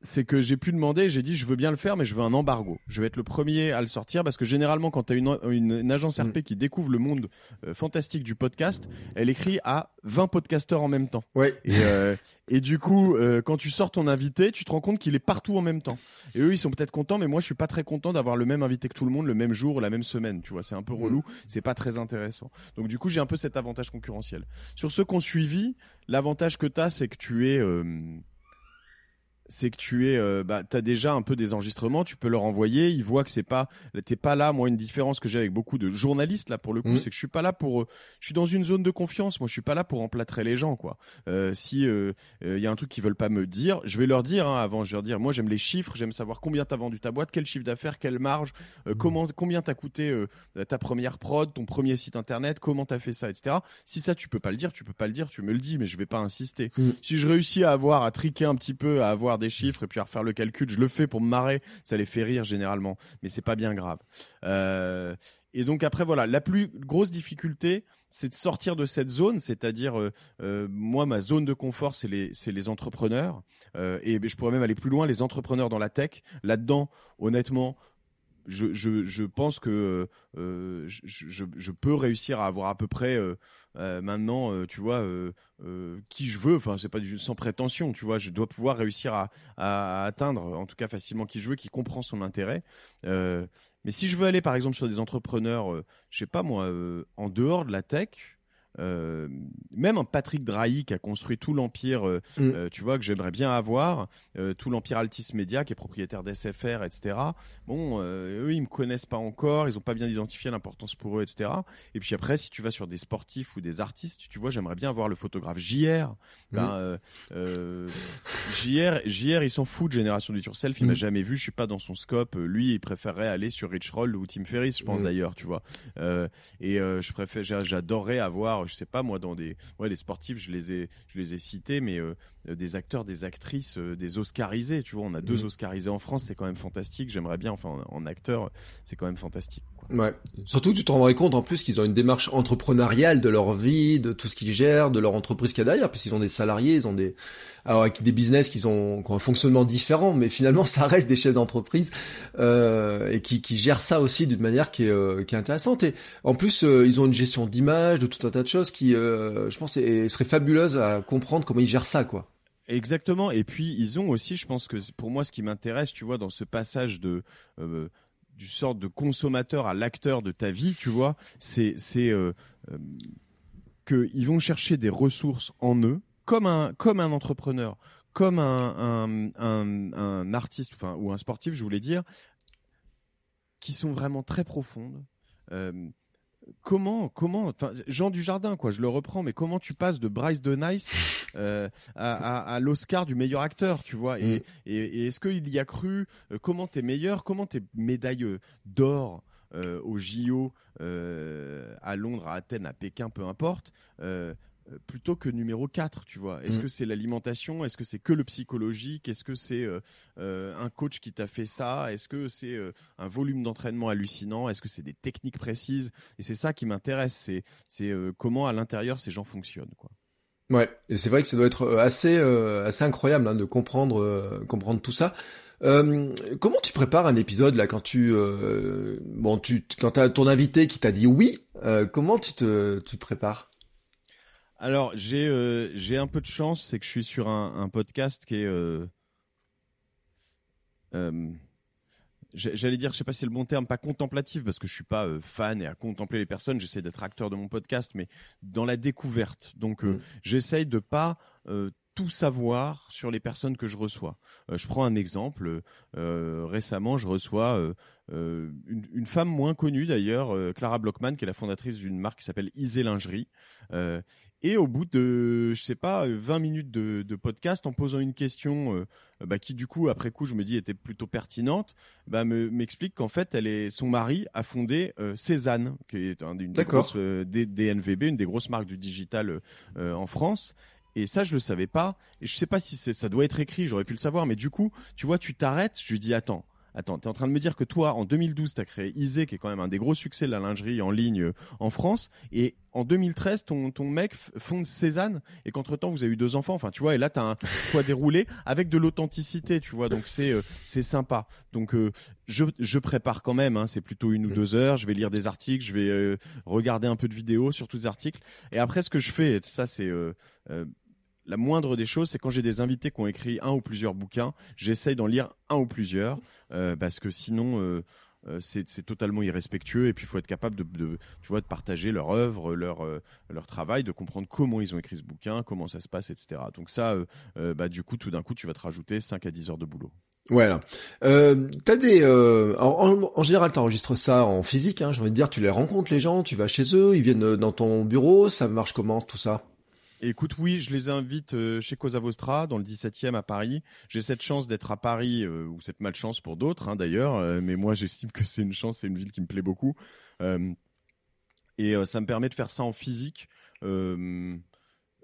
c'est que j'ai pu demander, j'ai dit je veux bien le faire, mais je veux un embargo. Je vais être le premier à le sortir parce que généralement, quand tu as une, une, agence RP mm. qui découvre le monde euh, fantastique du podcast, elle écrit à 20 podcasteurs en même temps. Ouais. Et, euh, et du coup, euh, quand tu sors ton invité, tu te rends compte qu'il est partout en même temps. Et eux, ils sont peut-être contents, mais moi, je suis pas très content d'avoir le même invité que tout le monde le même jour, la même semaine. Tu vois, c'est un peu mm. relou. C'est pas très intéressant. Donc du coup, j'ai un peu cet avantage concurrentiel. Sur ceux qu'on suivi, l'avantage que tu as, c'est que tu es c'est que tu es, euh, bah, t'as déjà un peu des enregistrements, tu peux leur envoyer, ils voient que c'est pas, t'es pas là. Moi, une différence que j'ai avec beaucoup de journalistes là pour le coup, mm. c'est que je suis pas là pour, euh, je suis dans une zone de confiance. Moi, je suis pas là pour emplâtrer les gens, quoi. Euh, si il y a un truc qu'ils veulent pas me dire, je vais leur dire hein, avant. Je vais leur dire, moi, j'aime les chiffres, j'aime savoir combien t'as vendu ta boîte, quel chiffre d'affaires, quelle marge, mm. comment, combien t'as coûté ta première prod, ton premier site internet, comment t'as fait ça, etc. Si ça, tu peux pas le dire, tu peux pas le dire, tu me le dis, mais je vais pas insister. Mm. Si je réussis à avoir, à triquer un petit peu, à avoir des chiffres et puis à refaire le calcul. Je le fais pour me marrer, ça les fait rire généralement, mais c'est pas bien grave. Euh, et donc après voilà, la plus grosse difficulté, c'est de sortir de cette zone, c'est-à-dire euh, euh, moi ma zone de confort c'est les c'est les entrepreneurs et je pourrais même aller plus loin, les entrepreneurs dans la tech. Là-dedans, honnêtement, je, pense que euh, je, je, peux réussir à avoir à peu près euh, euh, maintenant, tu vois, qui je veux. Enfin, c'est pas sans prétention, tu vois. Je dois pouvoir réussir à, à, atteindre, en tout cas facilement, qui je veux, qui comprend son intérêt. mais si je veux aller, par exemple, sur des entrepreneurs, je sais pas moi, en dehors de la tech, euh, même un Patrick Drahi qui a construit tout l'empire, euh, mm. euh, tu vois, que j'aimerais bien avoir, tout l'empire Altis Media qui est propriétaire d'SFR, etc. Bon, eux, ils me connaissent pas encore, ils ont pas bien identifié l'importance pour eux, etc. Et puis après, si tu vas sur des sportifs ou des artistes, tu vois, j'aimerais bien avoir le photographe JR. Ben, mm. JR, JR, il s'en fout de Génération du Self, il m'a mm. jamais vu, je suis pas dans son scope. Lui, il préférerait aller sur Rich Roll ou Tim Ferriss, je pense d'ailleurs, tu vois. et je préfère, j'adorerais avoir je sais pas moi dans des ouais les sportifs je les ai je les ai cités mais euh, des acteurs des actrices euh, des Oscarisés tu vois on a deux mhm. Oscarisés en France c'est quand même fantastique j'aimerais bien enfin en acteur c'est quand même fantastique Ouais. Surtout, tu te rendrais compte en plus qu'ils ont une démarche entrepreneuriale de leur vie, de tout ce qu'ils gèrent, de leur entreprise qu'il y a derrière, puisqu'ils ont des salariés, ils ont des, alors avec des business qui ont, qui ont un fonctionnement différent, mais finalement, [LAUGHS] ça reste des chefs d'entreprise euh, et qui, qui gèrent ça aussi d'une manière qui est, euh, qui est intéressante. Et en plus, euh, ils ont une gestion d'image, de tout un tas de choses qui, euh, je pense, serait fabuleuse à comprendre comment ils gèrent ça, quoi. Exactement. Et puis ils ont aussi, je pense que pour moi, ce qui m'intéresse, tu vois, dans ce passage de euh, du sorte de consommateur à l'acteur de ta vie, tu vois, c'est c'est euh, euh, qu'ils vont chercher des ressources en eux, comme un, comme un entrepreneur, comme un, un, artiste ou un sportif, je voulais dire, qui sont vraiment très profondes. Euh, comment, comment, Jean Dujardin, quoi, je le reprends, mais comment tu passes de Bryce de Nice euh, à, l'Oscar du meilleur acteur, tu vois Et, mm. et, est-ce qu'il y a cru euh, Comment t'es meilleur Comment t'es médaille d'or au JO à Londres, à Athènes, à Pékin, peu importe euh, plutôt que numéro 4, tu vois. Est-ce mm. que c'est l'alimentation? Est-ce que c'est que le psychologique? Est-ce que c'est euh, euh, un coach qui t'a fait ça? Est-ce que c'est un volume d'entraînement hallucinant? Est-ce que c'est des techniques précises? Et c'est ça qui m'intéresse, c'est comment à l'intérieur ces gens fonctionnent, quoi. Ouais, et c'est vrai que ça doit être assez assez incroyable hein, de comprendre comprendre tout ça. comment tu prépares un épisode là quand tu bon tu quand t'as ton invité qui t'a dit oui, comment tu te tu te prépares? Alors j'ai euh, j'ai un peu de chance, c'est que je suis sur un, un podcast qui est euh, euh, j'allais dire, je sais pas si c'est le bon terme, pas contemplatif parce que je suis pas fan et à contempler les personnes. J'essaie d'être acteur de mon podcast, mais dans la découverte. Donc mmh. j'essaye de pas tout savoir sur les personnes que je reçois. je prends un exemple. récemment, je reçois une, une, femme moins connue d'ailleurs, Clara Blockman, qui est la fondatrice d'une marque qui s'appelle Isée Lingerie. Et au bout de, je sais pas, 20 minutes de, de podcast, en posant une question euh, bah, qui du coup, après coup, je me dis était plutôt pertinente, bah, m'explique qu'en fait, elle est, son mari a fondé euh, Cézanne, qui est une des grosses euh, DNVB, une des grosses marques du digital euh, en France. Et ça, je le savais pas. Et je sais pas si ça doit être écrit, j'aurais pu le savoir. Mais du coup, tu vois, tu t'arrêtes. Je lui dis, attends, Attends, tu es en train de me dire que toi, en 2012, tu as créé Isée, qui est quand même un des gros succès de la lingerie en ligne euh, en France, et en 2013, ton, ton mec fonde Cézanne, et qu'entre-temps, vous avez eu deux enfants, enfin, tu vois, et là, tu as un [LAUGHS] toit déroulé avec de l'authenticité, tu vois, donc c'est euh, c'est sympa. Donc, euh, je, je prépare quand même, hein, c'est plutôt une ou deux heures, je vais lire des articles, je vais regarder un peu de vidéos sur tous les articles, et après, ce que je fais, ça, c'est la moindre des choses, c'est quand j'ai des invités qui ont écrit un ou plusieurs bouquins, j'essaye d'en lire un ou plusieurs, euh, parce que sinon, euh, euh, c'est totalement irrespectueux. Et puis, il faut être capable de, partager leur œuvre, leur, travail, de comprendre comment ils ont écrit ce bouquin, comment ça se passe, etc. Donc ça, bah, du coup, tout d'un coup, tu vas te rajouter 5 à 10 heures de boulot. Voilà. T'as des, en, en, général, t'enregistres ça en physique. Hein, J'ai envie de dire, tu les rencontres les gens, tu vas chez eux, ils viennent dans ton bureau. Ça marche comment tout ça? Écoute, oui, je les invite euh, chez Cosa Vostra, dans le 17e à Paris. J'ai cette chance d'être à Paris, euh, ou cette malchance pour d'autres hein, d'ailleurs, euh, mais moi j'estime que c'est une chance, c'est une ville qui me plaît beaucoup. et ça me permet de faire ça en physique.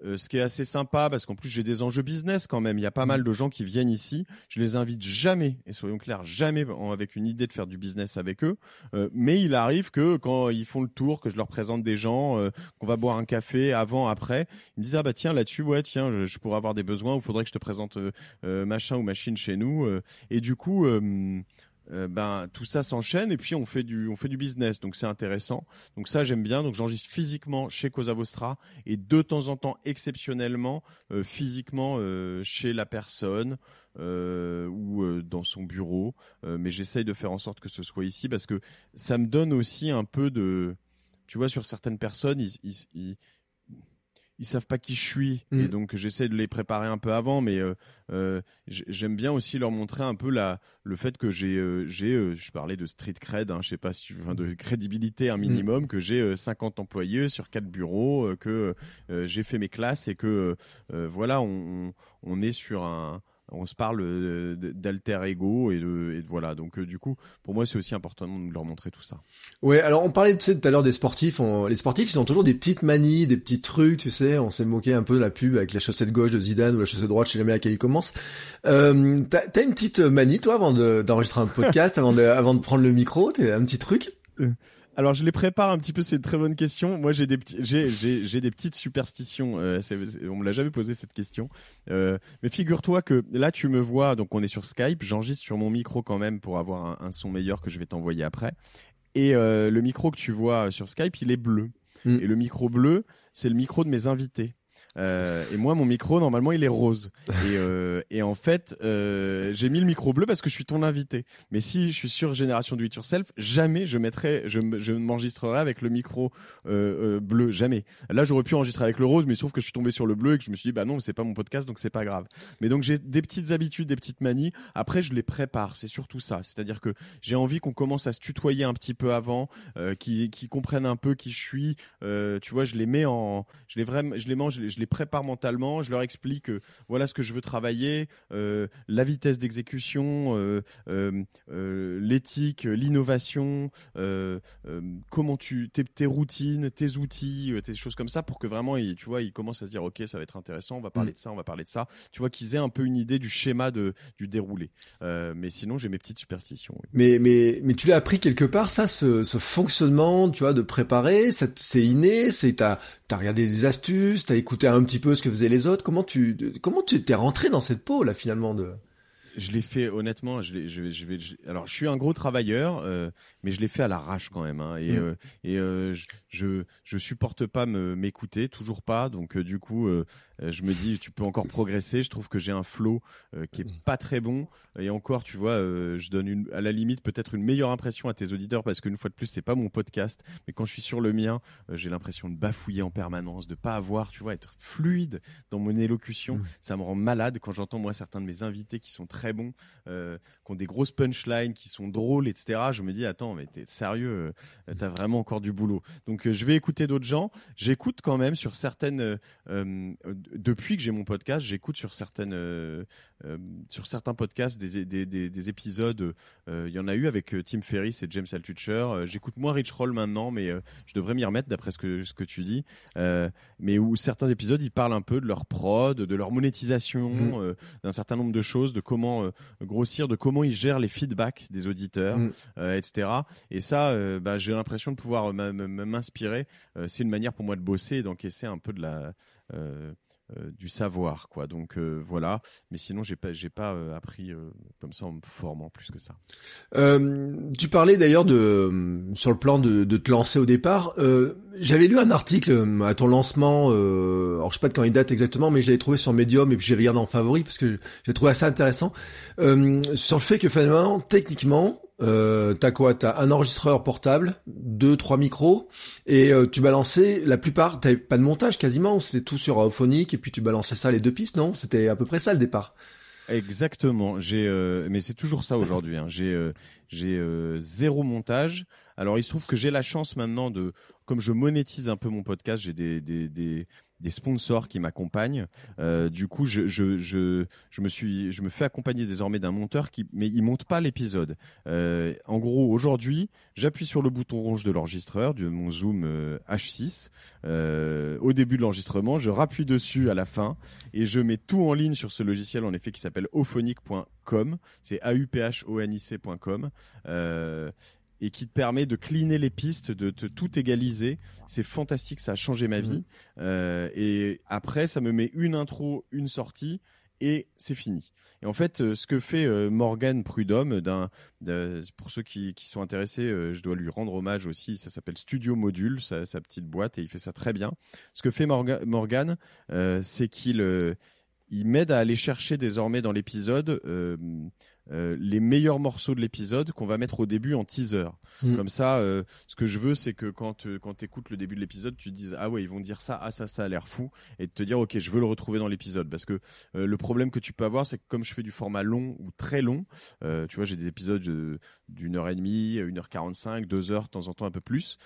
Ce qui est assez sympa parce qu'en plus j'ai des enjeux business quand même. Il y a pas mm. mal de gens qui viennent ici. Je les invite jamais, et soyons clairs, jamais avec une idée de faire du business avec eux. Euh, mais il arrive que quand ils font le tour, que je leur présente des gens, euh, qu'on va boire un café avant, après, ils me disent ah bah tiens là-dessus ouais tiens je, je, pourrais avoir des besoins. Il faudrait que je te présente machin ou machine chez nous. et du coup euh, ben tout ça s'enchaîne et puis on fait du on fait du business donc c'est intéressant. Donc ça j'aime bien donc j'enregistre physiquement chez Cosa Vostra et de temps en temps exceptionnellement euh, physiquement euh, chez la personne ou dans son bureau. Mais j'essaye de faire en sorte que ce soit ici parce que ça me donne aussi un peu de tu vois sur certaines personnes ils, savent pas qui je suis et mm. donc j'essaie de les préparer un peu avant mais euh, euh, j'aime bien aussi leur montrer un peu la le fait que j'ai euh, j'ai je parlais de street cred hein, je sais pas si enfin, de crédibilité un minimum mm. que j'ai 50 employés sur quatre bureaux que j'ai fait mes classes et que voilà on, on est sur un on se parle euh, d'alter ego et de, voilà. Donc euh, du coup, pour moi, c'est aussi important de leur montrer tout ça. Ouais, alors on parlait tout à l'heure des sportifs. les sportifs, ils ont toujours des petites manies, des petits trucs, tu sais. On s'est moqué un peu de la pub avec la chaussette gauche de Zidane ou la chaussette droite, je sais jamais laquelle il commence. Euh, T'as une petite manie, toi, avant d'enregistrer un podcast, [LAUGHS] avant de, avant de prendre le micro, t'as un petit truc? Euh, alors je les prépare un petit peu, c'est une très bonne question. Moi j'ai des j'ai, j'ai, des petites superstitions. Euh, on me l'a jamais posé cette question, euh, mais figure-toi que là tu me vois, donc on est sur Skype, j'enregistre sur mon micro quand même pour avoir un, son meilleur que je vais t'envoyer après. Et euh, le micro que tu vois sur Skype, il est bleu. Mm. Et le micro bleu, c'est le micro de mes invités. Euh, et moi, mon micro, normalement, il est rose. Et, euh, en fait, euh, j'ai mis le micro bleu parce que je suis ton invité. Mais si je suis sur Génération Do It Yourself, jamais je mettrai, je, m'enregistrerai avec le micro bleu. Jamais. Là, j'aurais pu enregistrer avec le rose, mais sauf que je suis tombé sur le bleu et que je me suis dit, bah non, c'est pas mon podcast, donc c'est pas grave. Mais donc, j'ai des petites habitudes, des petites manies. Après, je les prépare. C'est surtout ça. C'est-à-dire que j'ai envie qu'on commence à se tutoyer un petit peu avant, euh, qui, comprennent un peu qui je suis. Tu vois, je les mets en, je les vraiment, je les mange, je les, les prépare mentalement. Je leur explique euh, voilà ce que je veux travailler, euh, la vitesse d'exécution, euh, l'éthique, l'innovation, comment tu tes, tes, routines, tes outils, tes choses comme ça pour que vraiment ils, tu vois ils commencent à se dire ok ça va être intéressant, on va parler mm. de ça, on va parler de ça. Tu vois qu'ils aient un peu une idée du schéma de du déroulé. mais sinon j'ai mes petites superstitions. Oui. Mais mais mais tu l'as appris quelque part ça ce, ce fonctionnement tu vois de préparer c'est inné c'est t'as t'as regardé des astuces t'as écouté un petit peu ce que faisaient les autres Comment tu comment tu t'es rentré dans cette peau là finalement de je l'ai fait honnêtement. Je, je, vais, je vais, alors, je suis un gros travailleur, euh, mais je l'ai fait à l'arrache quand même. Hein, et mm. euh, et euh, je, je, supporte pas me, m'écouter, toujours pas. Donc du coup, je me dis, tu peux encore progresser. Je trouve que j'ai un flow qui est pas très bon. Et encore, tu vois, je donne une, à la limite peut-être une meilleure impression à tes auditeurs parce qu'une fois de plus, c'est pas mon podcast. Mais quand je suis sur le mien, j'ai l'impression de bafouiller en permanence, de pas avoir, tu vois, être fluide dans mon élocution. Mm. Ça me rend malade quand j'entends moi certains de mes invités qui sont très bons, euh, qui ont des grosses punchlines, qui sont drôles, etc. Je me dis, attends, mais t'es sérieux, euh, t'as vraiment encore du boulot. Donc, euh, je vais écouter d'autres gens. J'écoute quand même sur certaines, depuis que j'ai mon podcast, j'écoute sur certaines, sur certains podcasts des, des, des, des épisodes. Il y en a eu avec Tim Ferriss et James Altucher. J'écoute moins Rich Roll maintenant, mais je devrais m'y remettre d'après ce que, ce que tu dis. mais où certains épisodes, ils parlent un peu de leur prod, de leur monétisation, mmh. d'un certain nombre de choses, de comment euh, grossir, de comment ils gèrent les feedbacks des auditeurs, mm. euh, etc. Et ça, euh, bah, j'ai l'impression de pouvoir m'inspirer. c'est une manière pour moi de bosser et d'encaisser un peu de la euh, du savoir quoi. Donc euh, voilà. Mais sinon j'ai pas j'ai pas euh, appris comme ça en me formant plus que ça. Tu parlais d'ailleurs de sur le plan de, de te lancer au départ. J'avais lu un article à ton lancement alors je sais pas de quand il date exactement mais je l'avais trouvé sur Medium et puis j'ai regardé en favori parce que j'ai trouvé assez intéressant. Sur le fait que finalement techniquement euh, t'as quoi? T'as un enregistreur portable, deux, trois micros, et euh, tu balançais. La plupart, t'avais pas de montage quasiment. C'était tout sur Auphonic, et puis tu balançais ça les deux pistes, non? C'était à peu près ça le départ. Exactement. J'ai, euh, mais c'est toujours ça aujourd'hui. Hein. J'ai, euh, j'ai zéro montage. Alors il se trouve que j'ai la chance maintenant de, comme je monétise un peu mon podcast, j'ai des, des, des des sponsors qui m'accompagnent. Euh, du coup, je, me fais accompagner désormais d'un monteur qui, mais il monte pas l'épisode. Euh, en gros, aujourd'hui, j'appuie sur le bouton rouge de l'enregistreur de mon Zoom euh, H6 euh, au début de l'enregistrement. Je rappuie dessus à la fin et je mets tout en ligne sur ce logiciel en effet qui s'appelle auphonic.com. C'est a u p h o n i c.com. Et qui te permet de cleaner les pistes, de, te tout égaliser. C'est fantastique, ça a changé ma mhm. vie. Euh, et après, ça me met une intro, une sortie, et c'est fini. Et en fait, euh, ce que fait euh, Morgan Prudhomme, d'un, pour ceux qui, qui sont intéressés, je dois lui rendre hommage aussi. Ça s'appelle Studio Module, sa, sa, petite boîte, et il fait ça très bien. Ce que fait Morgan, c'est qu'il il m'aide à aller chercher désormais dans l'épisode euh, les meilleurs morceaux de l'épisode qu'on va mettre au début en teaser. Mm. Comme ça, euh, ce que je veux, c'est que quand euh, quand t'écoutes le début de l'épisode, tu te dises ah ouais ils vont dire ça, ah ça ça a l'air fou, et de te dire ok je veux le retrouver dans l'épisode parce que le problème que tu peux avoir, c'est que comme je fais du format long ou très long, tu vois j'ai des épisodes d'une heure et demie, une heure quarante-cinq, deux heures, de temps en temps un peu plus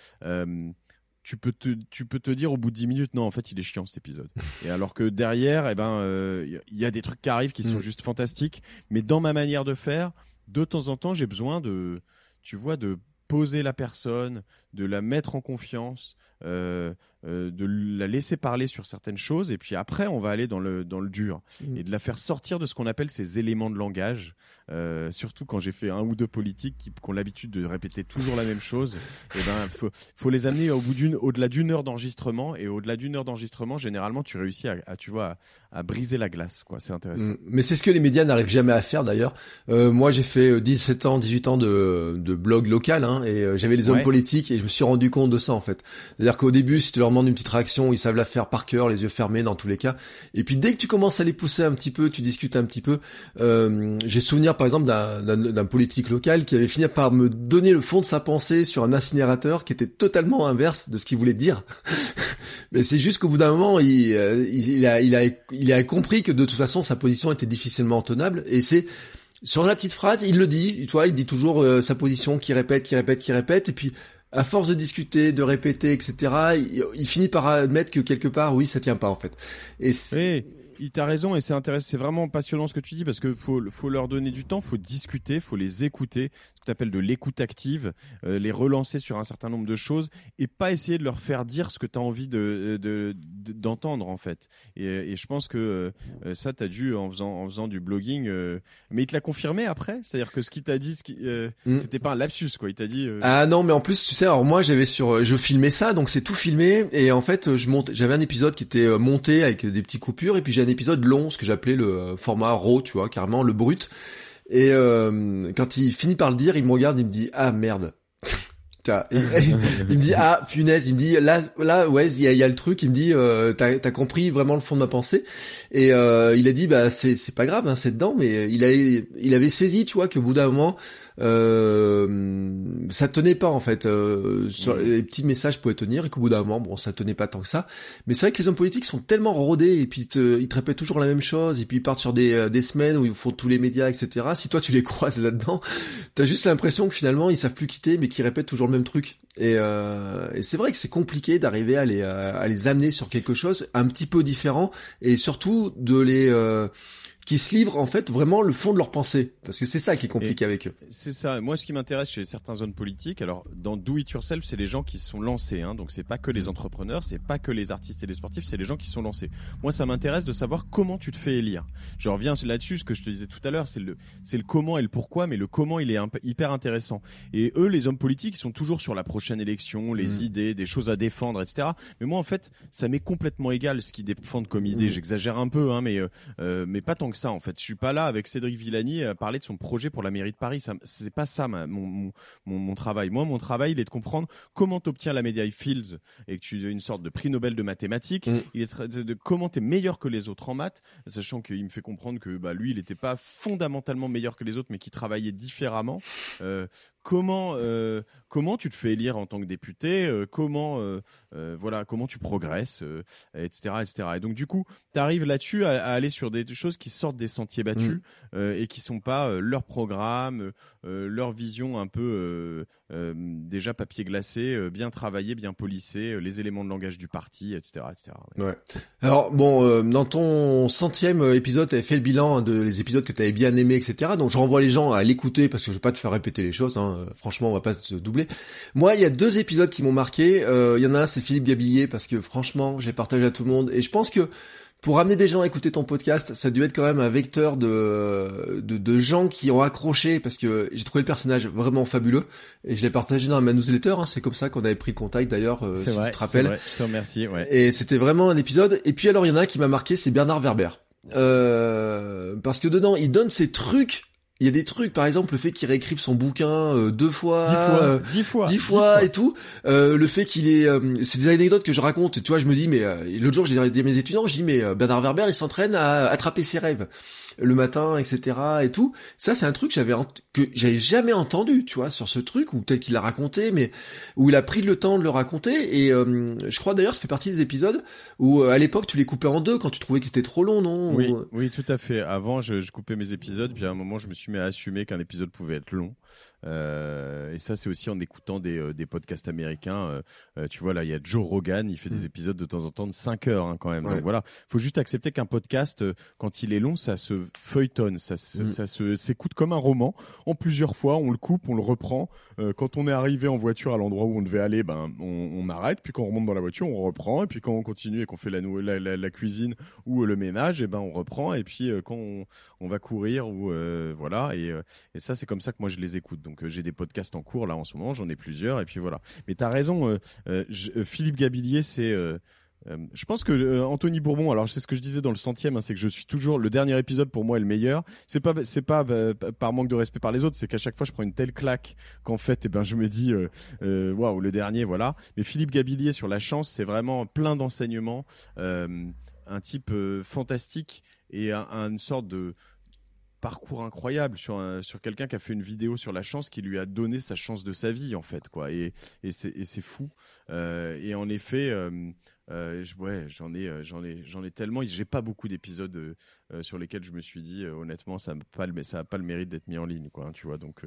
tu peux te tu peux te dire au bout de 10 minutes non en fait il est chiant cet épisode et alors que derrière eh ben il euh, y a des trucs qui arrivent qui sont mm. juste fantastiques mais dans ma manière de faire de temps en temps j'ai besoin de tu vois de poser la personne de la mettre en confiance euh, euh, de la laisser parler sur certaines choses et puis après on va aller dans le dans le dur mm. et de la faire sortir de ce qu'on appelle ces éléments de langage euh, surtout quand j'ai fait un ou deux politiques qui, ont l'habitude de répéter toujours la même chose et [LAUGHS] eh ben faut faut les amener au bout d'une au-delà d'une heure d'enregistrement et au-delà d'une heure d'enregistrement généralement tu réussis à, tu vois à, briser la glace quoi. C'est intéressant. Mm. mais c'est ce que les médias n'arrivent jamais à faire d'ailleurs. Euh, moi j'ai fait 17 ans 18 ans de de blog local hein, et j'avais les hommes politiques et je me suis rendu compte de ça en fait. C'est-à-dire qu'au début si tu leur leur demandes une petite réaction, ils savent la faire par cœur, les yeux fermés dans tous les cas. Et puis dès que tu commences à les pousser un petit peu, tu discutes un petit peu. Euh, J'ai souvenir par exemple d'un politique local qui avait fini par me donner le fond de sa pensée sur un incinérateur qui était totalement inverse de ce qu'il voulait dire. [LAUGHS] Mais c'est juste qu'au bout d'un moment, il, euh, il, a, il, a, il a compris que de toute façon sa position était difficilement tenable. Et c'est sur la petite phrase, il le dit, tu vois, il dit toujours euh, sa position, qui répète, qui répète, qui répète, et puis à force de discuter, de répéter, etc., il, finit par admettre que quelque part, oui, ça tient pas en fait. Il t'a raison et c'est intéressant, c'est vraiment passionnant ce que tu dis parce que faut, faut leur donner du temps, faut discuter, faut les écouter, ce que tu appelles de l'écoute active, euh, les relancer sur un certain nombre de choses et pas essayer de leur faire dire ce que tu as envie de, d'entendre en fait. Et, et, je pense que euh, ça, tu as dû en faisant, en faisant du blogging, euh, mais il te l'a confirmé après, c'est-à-dire que ce qu'il t'a dit, ce qui, mm. c'était pas un lapsus quoi, il t'a dit. Ah non, mais en plus tu sais, alors moi j'avais sur, je filmais ça, donc c'est tout filmé et en fait je monte, j'avais un épisode qui était monté avec des petites coupures et puis j'ai un épisode long, ce que j'appelais le format raw, tu vois, carrément le brut. Et euh, quand il finit par le dire, il me regarde, il me dit ah merde. [LAUGHS] il, me dit ah punaise, il me dit là là ouais il y a, le truc, il me dit euh, t'as as compris vraiment le fond de ma pensée et euh, il a dit bah c'est c'est pas grave hein, c'est dedans mais il a il avait saisi tu vois qu'au bout d'un moment euh, ça tenait pas en fait. Euh, sur les petits messages pouvaient tenir et qu'au bout d'un moment, bon, ça tenait pas tant que ça. Mais c'est vrai que les hommes politiques sont tellement rodés et puis ils te, ils te répètent toujours la même chose et puis ils partent sur des, euh, des semaines où ils font tous les médias, etc. Si toi tu les [LAUGHS] croises là-dedans, t'as juste l'impression que finalement ils savent plus quitter mais qu'ils répètent toujours le même truc. Et, euh, et c'est vrai que c'est compliqué d'arriver à les, à les amener sur quelque chose un petit peu différent et surtout de les euh, qui se livrent en fait vraiment le fond de leur pensée, parce que c'est ça qui est compliqué avec eux. C'est ça. Moi, ce qui m'intéresse chez certains zones politiques, alors dans Do It Yourself, c'est les gens qui se sont lancés. Hein, donc c'est pas que les mm. entrepreneurs, c'est pas que les artistes et les sportifs, c'est les gens qui se sont lancés. Moi, ça m'intéresse de savoir comment tu te fais élire. Je reviens là-dessus, ce que je te disais tout à l'heure, c'est le c'est le comment et le pourquoi, mais le comment il est hyper intéressant. Et eux, les hommes politiques, sont toujours sur la prochaine élection, les mm. idées, des choses à défendre, etc. Mais moi, en fait, ça m'est complètement égal ce qu'ils défendent comme idée. Mm. J'exagère un peu, hein, mais euh, euh, mais pas tant que ça en fait. Je suis pas là avec Cédric Villani à parler de son projet pour la mairie de Paris. Ça, c'est pas ça mon, mon, mon, travail. Moi, mon travail, il est de comprendre comment tu obtiens la Media Fields et que tu es une sorte de prix Nobel de mathématiques. Mm. Il est de, comment tu es meilleur que les autres en maths, sachant qu'il me fait comprendre que bah, lui, il n'était pas fondamentalement meilleur que les autres, mais qu'il travaillait différemment. Euh, comment euh, comment tu te fais élire en tant que député, euh, comment euh, voilà comment tu progresses, etc., etc. Et donc du coup, tu arrives là-dessus à, aller sur des choses qui sortent des sentiers battus mmh. et qui sont pas leur programme, leur vision un peu déjà papier glacé, bien travaillé, bien polissé, les éléments de langage du parti, etc., etc. Ouais. Alors bon, dans ton centième épisode, tu avais fait le bilan de les épisodes que tu avais bien aimés, etc. Donc je renvoie les gens à l'écouter parce que je vais pas te faire répéter les choses. Hein. Euh, franchement, on va pas se doubler. Moi, il y a deux épisodes qui m'ont marqué. Euh, il y en a un, c'est Philippe Gabillier, parce que franchement, j'ai partagé à tout le monde. Et je pense que pour amener des gens à écouter ton podcast, ça a dû être quand même un vecteur de, de, gens qui ont accroché, parce que j'ai trouvé le personnage vraiment fabuleux. Et je l'ai partagé dans ma newsletter. Hein. c'est comme ça qu'on avait pris contact d'ailleurs, euh, si tu te rappelles. Vrai, je te remercie. Ouais. Et c'était vraiment un épisode. Et puis alors, il y en a un qui m'a marqué, c'est Bernard Werber. parce que dedans, il donne ses trucs il y a des trucs, par exemple, le fait qu'il réécrive son bouquin euh, deux fois, dix fois, euh, dix fois, dix fois, et tout. Euh, le fait qu'il est, c'est des anecdotes que je raconte. Tu vois, je me dis, mais l'autre jour, j'ai dit à mes étudiants, je dis, mais Bernard Werber, il s'entraîne à attraper ses rêves le matin, etc. et tout. Ça, c'est un truc que j'avais que j'avais jamais entendu, tu vois, sur ce truc ou peut-être qu'il l'a raconté, mais où il a pris le temps de le raconter. Et euh, je crois d'ailleurs, ça fait partie des épisodes où euh, à l'époque tu les coupais en deux quand tu trouvais que c'était trop long, non? Oui, oui, tout à fait. Avant, je, je, coupais mes épisodes, puis à un moment, je me suis mis à assumer qu'un épisode pouvait être long. Euh, et ça, c'est aussi en écoutant des, euh, des podcasts américains. Euh, tu vois, là, il y a Joe Rogan, il fait des mm. épisodes de temps en temps de 5 heures hein, quand même. Donc voilà, faut juste accepter qu'un podcast, quand il est long, ça se feuilletonne, ça, mm. ça se s'écoute comme un roman. En plusieurs fois, on le coupe, on le reprend. quand on est arrivé en voiture à l'endroit où on devait aller, ben on, on, arrête. Puis quand on remonte dans la voiture, on reprend. Et puis quand on continue et qu'on fait la, la, la, cuisine ou le ménage, et ben on reprend. Et puis quand on, on, va courir ou voilà. Et, et ça, c'est comme ça que moi je les écoute. Donc euh, j'ai des podcasts en cours là en ce moment, j'en ai plusieurs et puis voilà. Mais tu as raison, euh, euh, Philippe Gabillier, c'est je pense que Anthony Bourbon, alors c'est ce que je disais dans le centième, hein, c'est que je suis toujours le dernier épisode pour moi est le meilleur. C'est pas c'est pas par manque de respect par les autres, c'est qu'à chaque fois je prends une telle claque qu'en fait, eh ben je me dis waouh le dernier voilà. Mais Philippe Gabillier sur la chance, c'est vraiment plein d'enseignements, un type fantastique et une sorte de parcours incroyable sur sur quelqu'un qui a fait une vidéo sur la chance qui lui a donné sa chance de sa vie en fait quoi. Et et c'est fou. Et en effet euh, ouais, j'en ai, euh, j'en ai, j'en ai tellement. J'ai pas beaucoup d'épisodes euh, euh, sur lesquels je me suis dit, honnêtement, ça n'a pas le, ça a pas le mérite d'être mis en ligne, quoi. Hein, tu vois, donc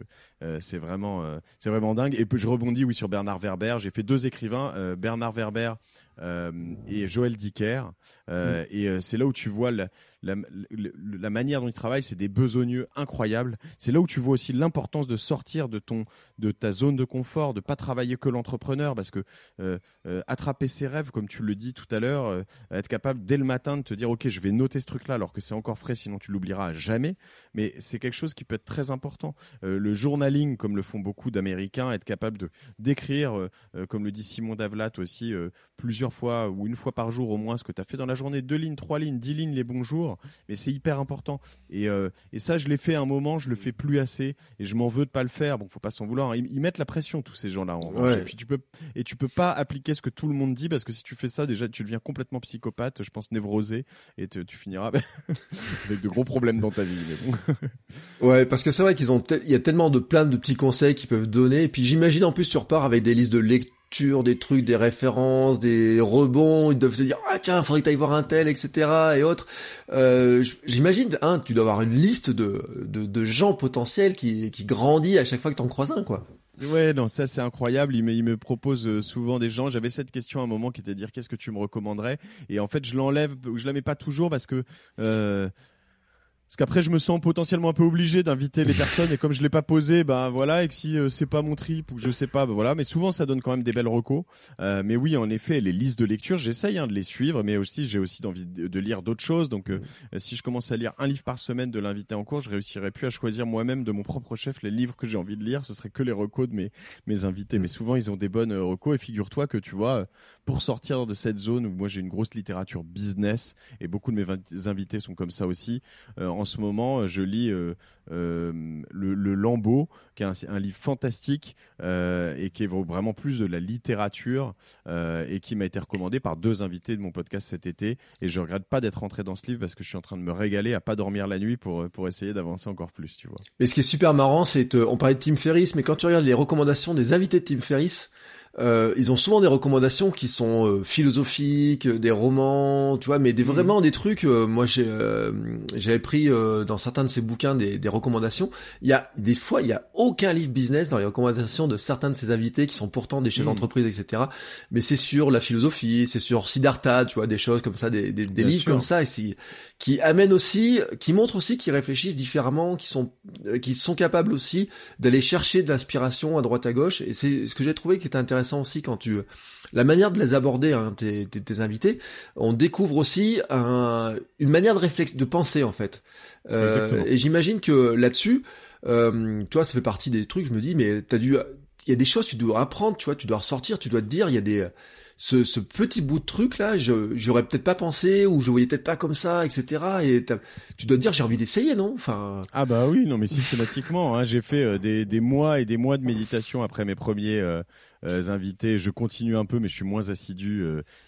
c'est vraiment, c'est vraiment dingue. Et je rebondis, oui, sur Bernard Werber. J'ai fait deux écrivains, Bernard Werber et Joël Dicker. Et c'est là où tu vois la, la, la, manière dont ils travaillent, c'est des besogneux incroyables. C'est là où tu vois aussi l'importance de sortir de ton, de ta zone de confort, de pas travailler que l'entrepreneur, parce que attraper ses rêves, comme tu le dit tout à l'heure, euh, être capable dès le matin de te dire ok je vais noter ce truc là alors que c'est encore frais sinon tu l'oublieras jamais. Mais c'est quelque chose qui peut être très important. Euh, le journaling comme le font beaucoup d'Américains, être capable de d'écrire euh, comme le dit Simon Davlat aussi plusieurs fois ou une fois par jour au moins ce que tu as fait dans la journée, deux lignes, trois lignes, dix lignes les bons jours. Mais c'est hyper important. Et, et ça je l'ai fait un moment, je le fais plus assez et je m'en veux de pas le faire. Bon faut pas s'en vouloir. Ils, mettent la pression tous ces gens là. Et puis tu peux et tu peux pas appliquer ce que tout le monde dit parce que si tu fais ça déjà tu deviens complètement psychopathe, je pense névrosé, et tu finiras [LAUGHS] avec de gros problèmes dans ta vie. [LAUGHS] ouais, parce que c'est vrai qu'ils ont, il y a tellement de plein de petits conseils qu'ils peuvent donner, et puis j'imagine en plus tu repars avec des listes de lecture, des trucs, des références, des rebonds, ils doivent se dire ah tiens, faudrait que ailles voir un tel, etc. et autres. Euh, j'imagine, hein, tu dois avoir une liste de, de, de gens potentiels qui, qui grandit à chaque fois que t'en croises un, quoi. Ouais, non, ça c'est incroyable. Il me, propose euh, souvent des gens. J'avais cette question à un moment qui était de dire qu'est-ce que tu me recommanderais? Et en fait, je l'enlève, je la mets pas toujours parce que euh, parce qu'après je me sens potentiellement un peu obligé d'inviter les personnes et comme je l'ai pas posé ben voilà et que si euh, c'est pas mon trip ou que je sais pas ben voilà. Mais souvent ça donne quand même des belles recos. Euh, mais oui en effet les listes de lecture j'essaye hein, de les suivre mais aussi j'ai aussi envie de, lire d'autres choses. Donc euh, si je commence à lire un livre par semaine de l'invité en cours je réussirais plus à choisir moi-même de mon propre chef les livres que j'ai envie de lire. Ce serait que les recos de mes mes invités. Mais souvent ils ont des bonnes recos. Et figure-toi que tu vois pour sortir de cette zone où moi j'ai une grosse littérature business et beaucoup de mes invités sont comme ça aussi en ce moment, je lis euh, euh, le, le, Lambeau, qui est un, livre fantastique euh, et qui est vraiment plus de la littérature et qui m'a été recommandé par deux invités de mon podcast cet été. Et je regrette pas d'être rentré dans ce livre parce que je suis en train de me régaler à pas dormir la nuit pour pour essayer d'avancer encore plus, tu vois. Et ce qui est super marrant, c'est on parlait de Tim Ferriss, mais quand tu regardes les recommandations des invités de Tim Ferriss, euh, ils ont souvent des recommandations qui sont euh, philosophiques, des romans, tu vois, mais des, mhm. vraiment des trucs. Euh, moi, j'ai j'avais pris dans certains de ces bouquins des, des, recommandations. Il y a des fois, il y a aucun livre business dans les recommandations de certains de ces invités qui sont pourtant des chefs mhm. d'entreprise, etc. Mais c'est sur la philosophie, c'est sur Siddhartha, tu vois, des choses comme ça, des, des, des livres comme ça, et qui amènent aussi, qui montrent aussi qu'ils réfléchissent différemment, qui sont qui sont capables aussi d'aller chercher de l'inspiration à droite à gauche. Et c'est ce que j'ai trouvé qui était intéressant aussi quand tu la manière de les aborder hein, tes, tes, invités on découvre aussi un, une manière de réflexe de penser en fait euh, et j'imagine que là-dessus euh, toi ça fait partie des trucs je me dis mais t'as dû il y a des choses que tu dois apprendre tu vois tu dois ressortir tu dois te dire il y a des ce, ce petit bout de truc là, j'aurais peut-être pas pensé ou je voyais peut-être pas comme ça, etc. Et tu dois te dire j'ai envie d'essayer, non? Enfin. Ah bah oui, non mais systématiquement, hein, j'ai fait euh, des, des mois et des mois de méditation après mes premiers euh, euh, invités. Je continue un peu, mais je suis moins assidu,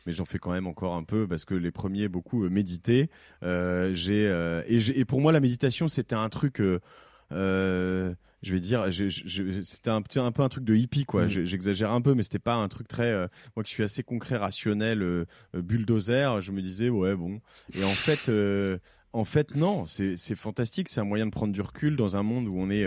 mais j'en fais quand même encore un peu parce que les premiers beaucoup méditaient. j'ai et, et pour moi la méditation c'était un truc euh, je vais dire, c'était un, un peu un truc de hippie, quoi. Mm. J'exagère un peu, mais c'était pas un truc très. Euh, moi qui suis assez concret, rationnel, euh, bulldozer, je me disais, ouais, bon. Et en fait. en fait, non, c'est fantastique. C'est un moyen de prendre du recul dans un monde où on est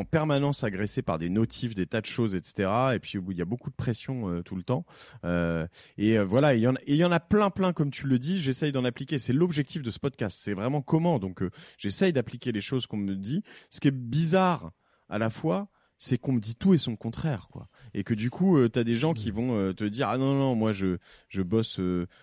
en permanence agressé par des notifs, des tas de choses, etc. Et puis il y a beaucoup de pression euh, tout le temps. Euh, et euh, voilà, il y, y en a plein, plein, comme tu le dis. J'essaye d'en appliquer. C'est l'objectif de ce podcast. C'est vraiment comment. Donc j'essaye d'appliquer les choses qu'on me dit. Ce qui est bizarre à la fois, c'est qu'on me dit tout et son contraire quoi. Et que du coup tu as des gens qui vont te dire ah non non moi je je bosse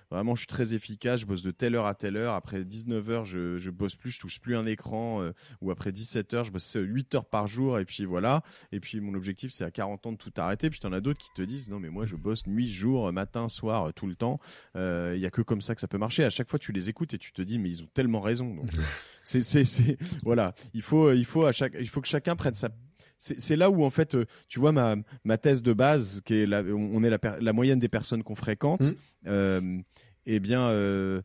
vraiment je suis très efficace je bosse de telle heure à telle heure. Après 19 heures je je bosse plus je touche plus un écran ou après 17 heures je bosse 8 heures par jour et puis voilà. Et puis mon objectif c'est à 40 ans de tout arrêter. Puis tu en as d'autres qui te disent non mais moi je bosse nuit jour matin soir tout le temps. Il y a que comme ça que ça peut marcher. À chaque fois tu les écoutes et tu te dis mais ils ont tellement raison. Donc c'est c'est voilà. Il faut il faut à chaque il faut que chacun prenne sa c'est là où en fait euh, tu vois ma, ma thèse de base qui est la, on est la, la moyenne des personnes qu'on fréquente mmh. euh, eh bien euh,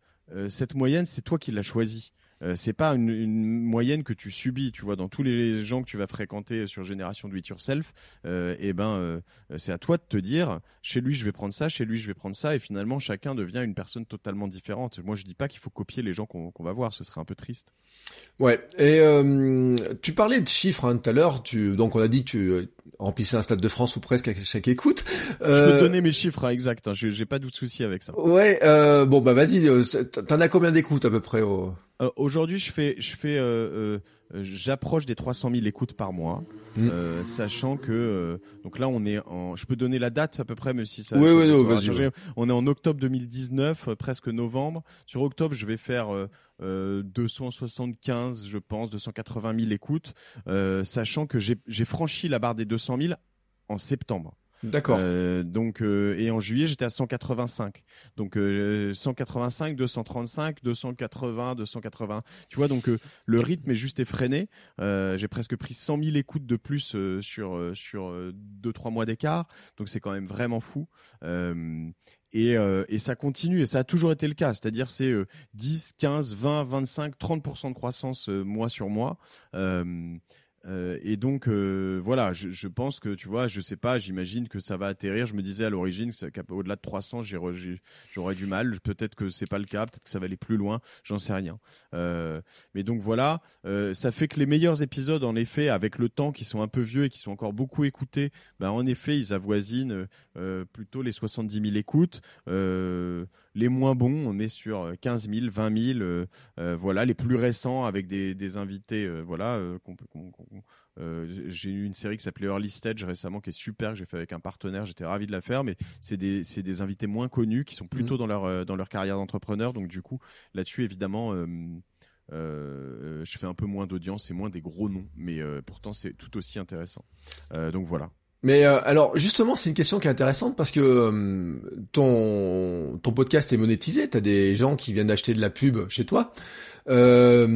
cette moyenne c'est toi qui l'as choisie euh, c'est pas une, moyenne que tu subis, tu vois, dans tous les gens que tu vas fréquenter sur Génération Do It Yourself, euh, et eh ben euh, c'est à toi de te dire, chez lui je vais prendre ça, chez lui je vais prendre ça, et finalement chacun devient une personne totalement différente. Moi je dis pas qu'il faut copier les gens qu'on va voir, ce serait un peu triste. Ouais, et euh, tu parlais de chiffres hein, tout à l'heure, donc on a dit que tu remplissais un stade de France ou presque à chaque écoute. Je peux donner mes chiffres hein, exacts, hein, j'ai pas de souci avec ça. Ouais, bon bah vas-y, t'en as combien d'écoutes à peu près au... Euh, aujourd'hui, je fais, je fais, euh, euh, j'approche des 300 000 écoutes par mois, mm. sachant que donc là, on est en, je peux donner la date à peu près, même si ça. Oui, oui, oui, On est en octobre 2019, presque novembre. Sur octobre, je vais faire 275, je pense, 280 000 écoutes, sachant que j'ai franchi la barre des 200 000 en septembre. D'accord. Euh, donc euh, et en juillet j'étais à 185. Donc euh, 185, 235, 280, 280. Tu vois donc euh, le rythme est juste effréné. Euh, j'ai presque pris 100 000 écoutes de plus sur sur deux trois mois d'écart. Donc c'est quand même vraiment fou. Et, et, ça continue et ça a toujours été le cas. C'est-à-dire c'est 10, 15, 20, 25, 30% de croissance mois sur mois. Euh, et donc euh, voilà, je, pense que tu vois, je sais pas, j'imagine que ça va atterrir. Je me disais à l'origine qu'au-delà de 300, j'aurais du mal. Peut-être que c'est pas le cas, peut-être que ça va aller plus loin. J'en sais rien. Euh, mais donc voilà, ça fait que les meilleurs épisodes, en effet, avec le temps, qui sont un peu vieux et qui sont encore beaucoup écoutés, ben en effet, ils avoisinent plutôt les 70 000 écoutes. Les moins bons, on est sur 15 000, 20 000. voilà, les plus récents avec des, des invités, voilà, qu'on peut euh, j'ai eu une série qui s'appelait Early Stage récemment qui est super que j'ai fait avec un partenaire j'étais ravi de la faire mais c'est des c'est des invités moins connus qui sont plutôt mmh. dans leur euh, dans leur carrière d'entrepreneur donc du coup là-dessus évidemment euh, je fais un peu moins d'audience et moins des gros noms mais pourtant c'est tout aussi intéressant donc voilà mais alors justement, c'est une question qui est intéressante parce que ton ton podcast est monétisé. T'as des gens qui viennent d'acheter de la pub chez toi. Euh,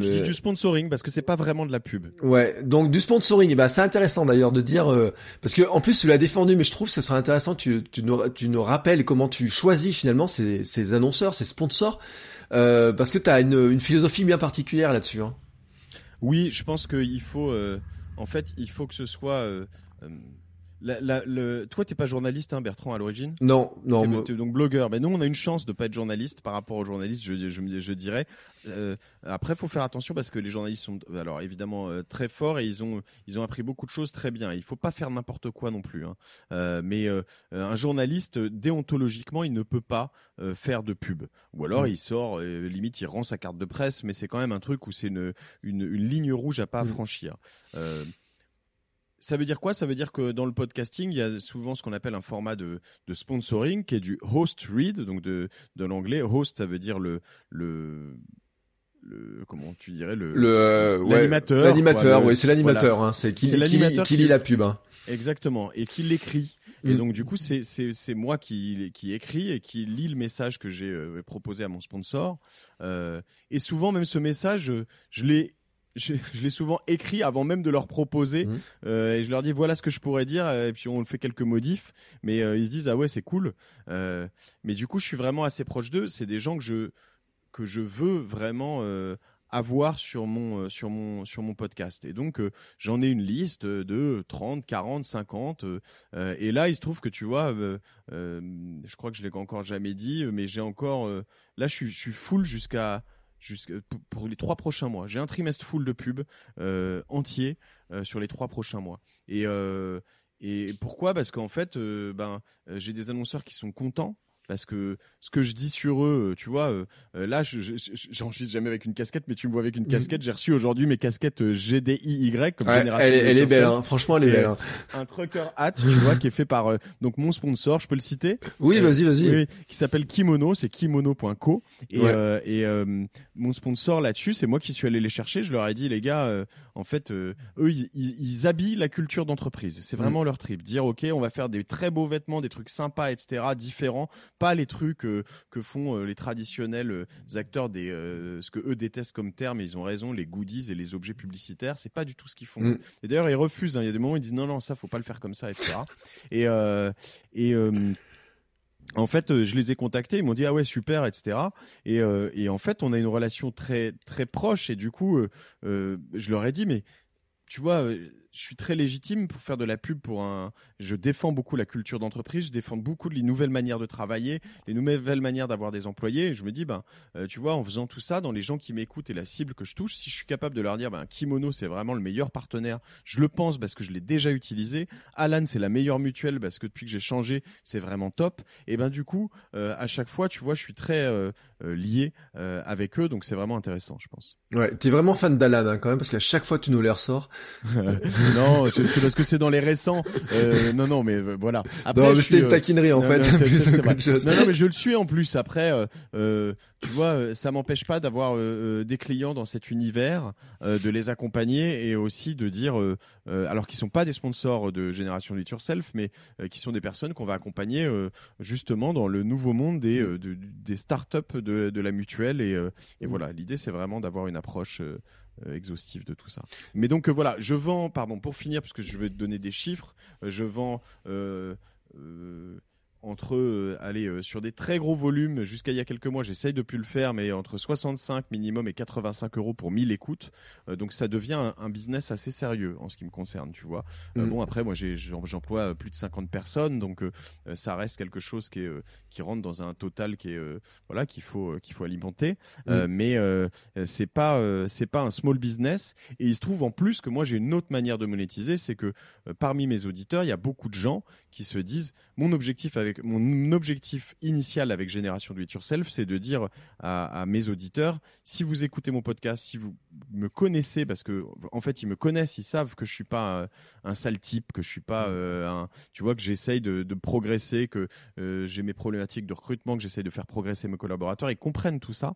je dis du sponsoring parce que c'est pas vraiment de la pub. Ouais, donc du sponsoring, et eh ben c'est intéressant d'ailleurs de dire euh, parce que en plus tu l'as défendu, mais je trouve que ça serait intéressant tu, tu, nous, tu nous rappelles comment tu choisis finalement ces, ces annonceurs, ces sponsors, euh, parce que tu as une, une philosophie bien particulière là-dessus. Hein. Oui, je pense qu'il faut, euh, en fait, il faut que ce soit euh, la, la, le... Toi, t'es pas journaliste, hein, Bertrand, à l'origine Non, non. donc blogueur. Mais nous, on a une chance de pas être journaliste par rapport aux journalistes, je, je, je dirais. Euh, après, faut faire attention parce que les journalistes sont, alors évidemment, euh, très forts et ils ont, ils ont appris beaucoup de choses très bien. Il faut pas faire n'importe quoi non plus. Hein. Euh, mais euh, un journaliste, déontologiquement, il ne peut pas euh, faire de pub. Ou alors, il sort, limite, il rend sa carte de presse, mais c'est quand même un truc où c'est une, une, une, ligne rouge à pas mm. franchir. Ça veut dire quoi? Ça veut dire que dans le podcasting, il y a souvent ce qu'on appelle un format de, de sponsoring qui est du host read, donc de, de l'anglais. Host, ça veut dire le, le, le comment tu dirais le euh, l'animateur l'animateur oui c'est l'animateur hein, c'est qui, qui, qui, lit la pub hein. exactement et qui l'écrit et mm. donc du coup c'est moi qui qui écrit et qui lit le message que j'ai euh, proposé à mon sponsor euh, et souvent même ce message je l'ai je, je l'ai souvent écrit avant même de leur proposer. Mmh. euh, et je leur dis voilà ce que je pourrais dire et puis on fait quelques modifs. Mais euh, ils se disent ah ouais c'est cool. Euh, mais du coup je suis vraiment assez proche d'eux. C'est des gens que je que je veux vraiment euh, avoir sur mon euh, sur mon sur mon podcast. Et donc j'en ai une liste de 30 40 50 et là il se trouve que tu vois je crois que je l'ai encore jamais dit mais j'ai encore là je suis je suis full jusqu'à pour les trois prochains mois. J'ai un trimestre full de pub euh, entier euh, sur les trois prochains mois. Et, euh, pourquoi? Parce qu'en fait, ben, j'ai des annonceurs qui sont contents parce que ce que je dis sur eux, tu vois, là, j'enregistre jamais avec une casquette, mais tu me vois avec une mhm. casquette. J'ai reçu aujourd'hui mes casquettes GDIY comme génération. Elle, elle est belle, hein. franchement, elle est belle. Hein. Un trucker hat, tu vois, qui est fait par donc mon sponsor. Je peux le citer Oui, vas-y, vas-y. Oui, qui s'appelle Kimono, c'est kimono.co et, et mon sponsor là-dessus, c'est moi qui suis allé les chercher. Je leur ai dit, les gars, en fait, eux, ils, ils, habillent la culture d'entreprise. C'est vraiment mm. leur trip. Dire, ok, on va faire des très beaux vêtements, des trucs sympas, etc., différents, pas les trucs euh, que font euh, les traditionnels euh, acteurs des ce que eux détestent comme terme. Et ils ont raison, les goodies et les objets publicitaires, c'est pas du tout ce qu'ils font. Mm. Et d'ailleurs, ils refusent. Hein. Il y a des moments où ils disent non, non, ça, faut pas le faire comme ça, etc. et et en fait, je les ai contactés, ils m'ont dit ah ouais super, etc. Et, et en fait, on a une relation très très proche et du coup, je leur ai dit mais tu vois, je suis très légitime pour faire de la pub pour un. Je défends beaucoup la culture d'entreprise, je défends beaucoup les nouvelles manières de travailler, les nouvelles manières d'avoir des employés. Et je me dis, ben, euh, tu vois, en faisant tout ça, dans les gens qui m'écoutent et la cible que je touche, si je suis capable de leur dire, ben, Kimono, c'est vraiment le meilleur partenaire, je le pense parce que je l'ai déjà utilisé. Alan, c'est la meilleure mutuelle parce que depuis que j'ai changé, c'est vraiment top. Et ben, du coup, euh, à chaque fois, tu vois, je suis très euh, lié avec eux, donc c'est vraiment intéressant, je pense. Ouais, t'es vraiment fan d'Alan hein, quand même parce qu'à chaque fois, tu nous les ressors. [LAUGHS] non, c'est parce que c'est dans les récents. Euh, non, non, mais euh, voilà. Après, c'était une euh, taquinerie en fait. [LAUGHS] Non, non, mais je le suis en plus. Après, euh, tu vois, ça m'empêche pas d'avoir des clients dans cet univers, de les accompagner et aussi de dire, alors qu'ils sont pas des sponsors de Génération Do It Yourself, mais qui sont des personnes qu'on va accompagner justement dans le nouveau monde des, des startups de, de la mutuelle. Et, et mm. voilà, l'idée c'est vraiment d'avoir une approche exhaustif de tout ça. Mais donc euh, voilà, je vends, pardon, pour finir, parce que je vais te donner des chiffres, euh, je vends entre euh, aller euh, sur des très gros volumes jusqu'à il y a quelques mois j'essaye de plus le faire mais entre 65 minimum et 85 euros pour 1000 écoutes euh, donc ça devient un, business assez sérieux en ce qui me concerne tu vois mm. bon après moi j'emploie plus de 50 personnes donc ça reste quelque chose qui est qui rentre dans un total qui est voilà qu'il faut qu'il faut alimenter mm. mais c'est pas c'est pas un small business et il se trouve en plus que moi j'ai une autre manière de monétiser c'est que parmi mes auditeurs il y a beaucoup de gens qui se disent mon objectif avec mon objectif initial avec Génération Do It Yourself, c'est de dire à, mes auditeurs, si vous écoutez mon podcast, si vous me connaissez, parce que en fait ils me connaissent, ils savent que je suis pas un, sale type, que je suis pas mm. euh, un, tu vois que j'essaye de, progresser, que euh, j'ai mes problématiques de recrutement, que j'essaye de faire progresser mes collaborateurs, ils comprennent tout ça.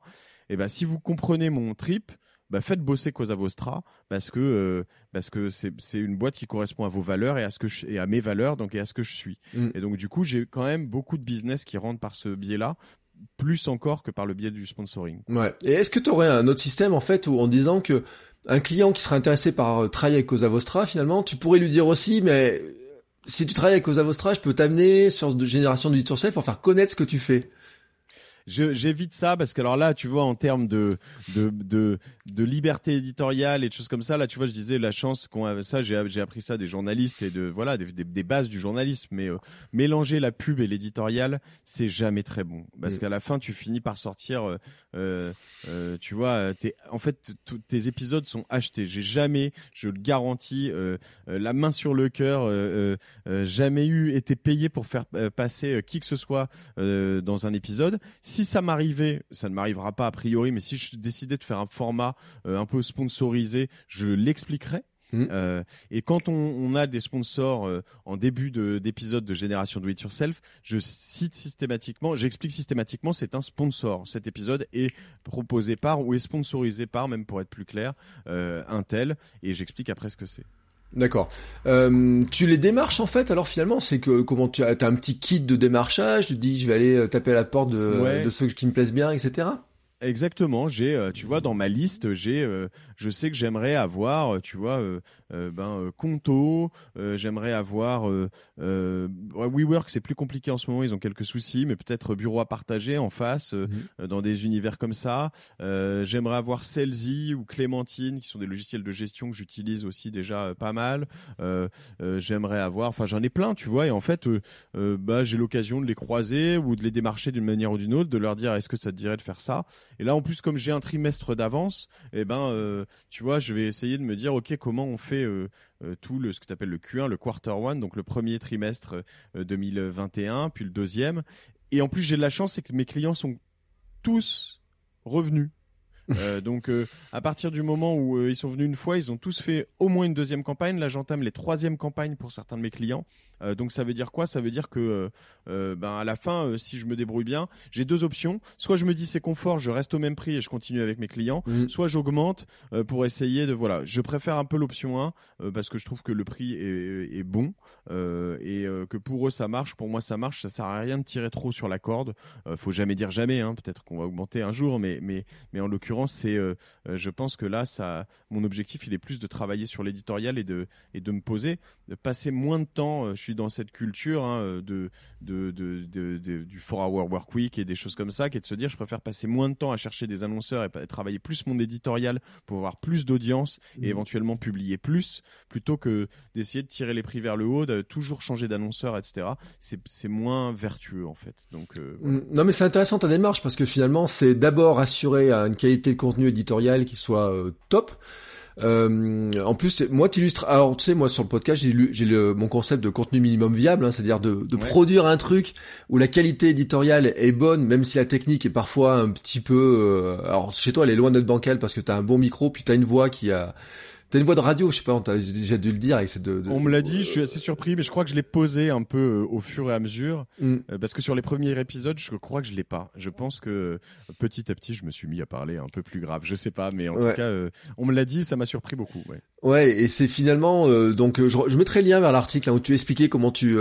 Et ben si vous comprenez mon trip, bah, faites bosser Cosa Vostra parce que euh, parce que c'est une boîte qui correspond à vos valeurs et à ce que je, et à mes valeurs donc et à ce que je suis. Mm. Et donc du coup, j'ai quand même beaucoup de business qui rentrent par ce biais-là plus encore que par le biais du sponsoring. Ouais. Et est-ce que tu aurais un autre système en fait où en disant que un client qui serait intéressé par euh, travailler avec Cosa Vostra finalement, tu pourrais lui dire aussi mais si tu travailles avec Cosa Vostra, je peux t'amener sur de génération du yourself pour faire connaître ce que tu fais j'évite ça parce que alors là, tu vois, en termes de, de, de, de liberté éditoriale et de choses comme ça, là, tu vois, je disais la chance qu'on a, ça, j'ai, j'ai appris ça des journalistes et de, voilà, des, des, bases du journalisme, mais euh, mélanger la pub et l'éditorial, c'est jamais très bon parce mm. qu'à la fin, tu finis par sortir, euh, euh, tu vois, en fait, tes épisodes sont achetés. J'ai jamais, je le garantis, la main sur le cœur, jamais eu été payé pour faire passer qui que ce soit dans un épisode si ça m'arrivait, ça ne m'arrivera pas a priori, mais si je décidais de faire un format euh, un peu sponsorisé, je l'expliquerai. Mmh. Euh, et quand on, a des sponsors euh, en début d'épisode de, Génération Do It Yourself, je cite systématiquement, j'explique systématiquement, c'est un sponsor. Cet épisode est proposé par ou est sponsorisé par, même pour être plus clair, un tel, et j'explique après ce que c'est. D'accord. Euh, tu les démarches en fait alors finalement c'est que comment tu as, as, un petit kit de démarchage, tu te dis je vais aller euh, taper à la porte de, de ceux qui me plaisent bien, etc. Exactement, j'ai, euh, tu vois, dans ma liste, j'ai, euh, je sais que j'aimerais avoir, euh, tu vois, ben Conto, j'aimerais avoir, WeWork, c'est plus compliqué en ce moment, ils ont quelques soucis, mais peut-être bureau à partager en face, mhm. dans des univers comme ça. j'aimerais avoir Celsi ou Clémentine, qui sont des logiciels de gestion que j'utilise aussi déjà pas mal. j'aimerais avoir, enfin j'en ai plein, tu vois, et en fait, bah j'ai l'occasion de les croiser ou de les démarcher d'une manière ou d'une autre, de leur dire est-ce que ça te dirait de faire ça? Et là, en plus, comme j'ai un trimestre d'avance, eh ben, euh, tu vois, je vais essayer de me dire, ok, comment on fait euh, euh, tout le ce que tu appelles le Q1, le quarter one, donc le premier trimestre 2021, puis le deuxième, et en plus, j'ai de la chance, c'est que mes clients sont tous revenus. [LAUGHS] Euh, donc euh, à partir du moment où euh, ils sont venus une fois, ils ont tous fait au moins une deuxième campagne. Là, j'entame les troisième campagnes pour certains de mes clients. Donc ça veut dire quoi? Ça veut dire que ben à la fin, si je me débrouille bien, j'ai deux options. Soit je me dis c'est confort, je reste au même prix et je continue avec mes clients. Mhm. Soit j'augmente pour essayer de voilà. Je préfère un peu l'option 1 parce que je trouve que le prix est, est bon et que pour eux ça marche. Pour moi ça marche. Ça sert à rien de tirer trop sur la corde. faut jamais dire jamais. Hein. Peut-être qu'on va augmenter un jour, mais mais mais en l'occurrence c'est, euh, euh, je pense que là, ça, mon objectif, il est plus de travailler sur l'éditorial et de, et de me poser, de passer moins de temps. Euh, je suis dans cette culture hein, de, de, de, du 4 hour work week et des choses comme ça, qui est de se dire, je préfère passer moins de temps à chercher des annonceurs et, travailler plus mon éditorial pour avoir plus d'audience et mmh. éventuellement publier plus, plutôt que d'essayer de tirer les prix vers le haut, de toujours changer d'annonceur, etc. C'est moins vertueux en fait. Donc, mmh. Non mais c'est intéressant ta démarche parce que finalement c'est d'abord assurer une qualité de contenu éditorial qui soit euh, top. Euh, en plus, moi, t'illustres. Alors, tu sais, moi, sur le podcast, j'ai j'ai mon concept de contenu minimum viable, hein, c'est-à-dire de, de produire un truc où la qualité éditoriale est bonne, même si la technique est parfois un petit peu. Euh, alors, chez toi, elle est loin d'être bancale parce que t'as un bon micro, puis t'as une voix qui a T'as une voix de radio, je sais pas, on t'a déjà dû le dire. Et de, de, on me l'a dit, je suis assez surpris, mais je crois que je l'ai posé un peu euh, au fur et à mesure, mm. euh, parce que sur les premiers épisodes, je crois que je l'ai pas. Je pense que petit à petit, je me suis mis à parler un peu plus grave. Je sais pas, mais en tout cas, euh, on me l'a dit, ça m'a surpris beaucoup. Ouais. Ouais, et c'est finalement donc je, je, mettrai le lien vers l'article hein, où tu expliquais comment tu,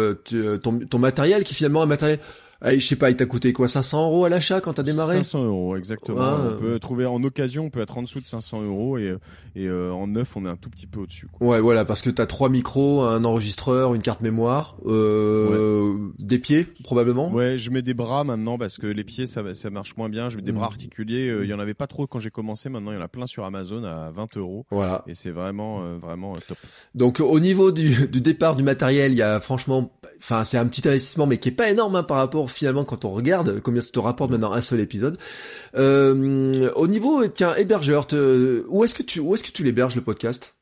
ton, ton matériel qui finalement est un matériel je sais pas, il t'a coûté quoi 500 euros à l'achat quand t'as démarré 500 euros, exactement. on peut trouver en occasion, on peut être en dessous de 500 euros et, et euh, en neuf, on est un tout petit peu au-dessus. Ouais, voilà, parce que t'as trois micros, un enregistreur, une carte mémoire, euh, des pieds probablement. Ouais, je mets des bras maintenant parce que les pieds ça, ça marche moins bien. Je mets des bras mm. articulés. Euh, il y en avait pas trop quand j'ai commencé. Maintenant, il y en a plein sur Amazon à 20 euros. Voilà. Et c'est vraiment, euh, vraiment top. Donc au niveau du, du départ du matériel, il y a franchement, enfin c'est un petit investissement, mais qui est pas énorme hein, par rapport finalement quand on regarde combien ça te rapporte maintenant un seul épisode. Euh, au niveau, tiens, hébergeur, où est-ce que tu, où est-ce que tu l'héberges le podcast?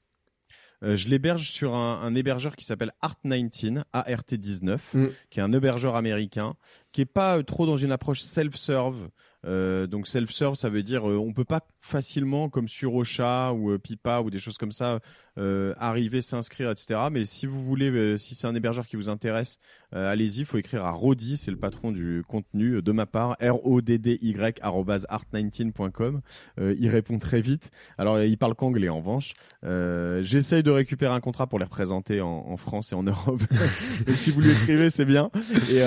Euh, je l'héberge sur un, un, hébergeur qui s'appelle Art19, ART19, mm. qui est un hébergeur américain, qui est pas trop dans une approche self-serve. Euh, donc self-serve, ça veut dire euh, on peut pas facilement, comme sur Ocha ou euh, Pipa ou des choses comme ça, euh, arriver, s'inscrire, etc. Mais si vous voulez, si c'est un hébergeur qui vous intéresse, allez-y. Il faut écrire à Rodi, c'est le patron du contenu de ma part, r o d d y art19.com. il répond très vite. Alors il parle qu'anglais en revanche. J'essaye de récupérer un contrat pour les représenter en, en France et en Europe. [LAUGHS] Si vous lui écrivez, c'est bien. Et,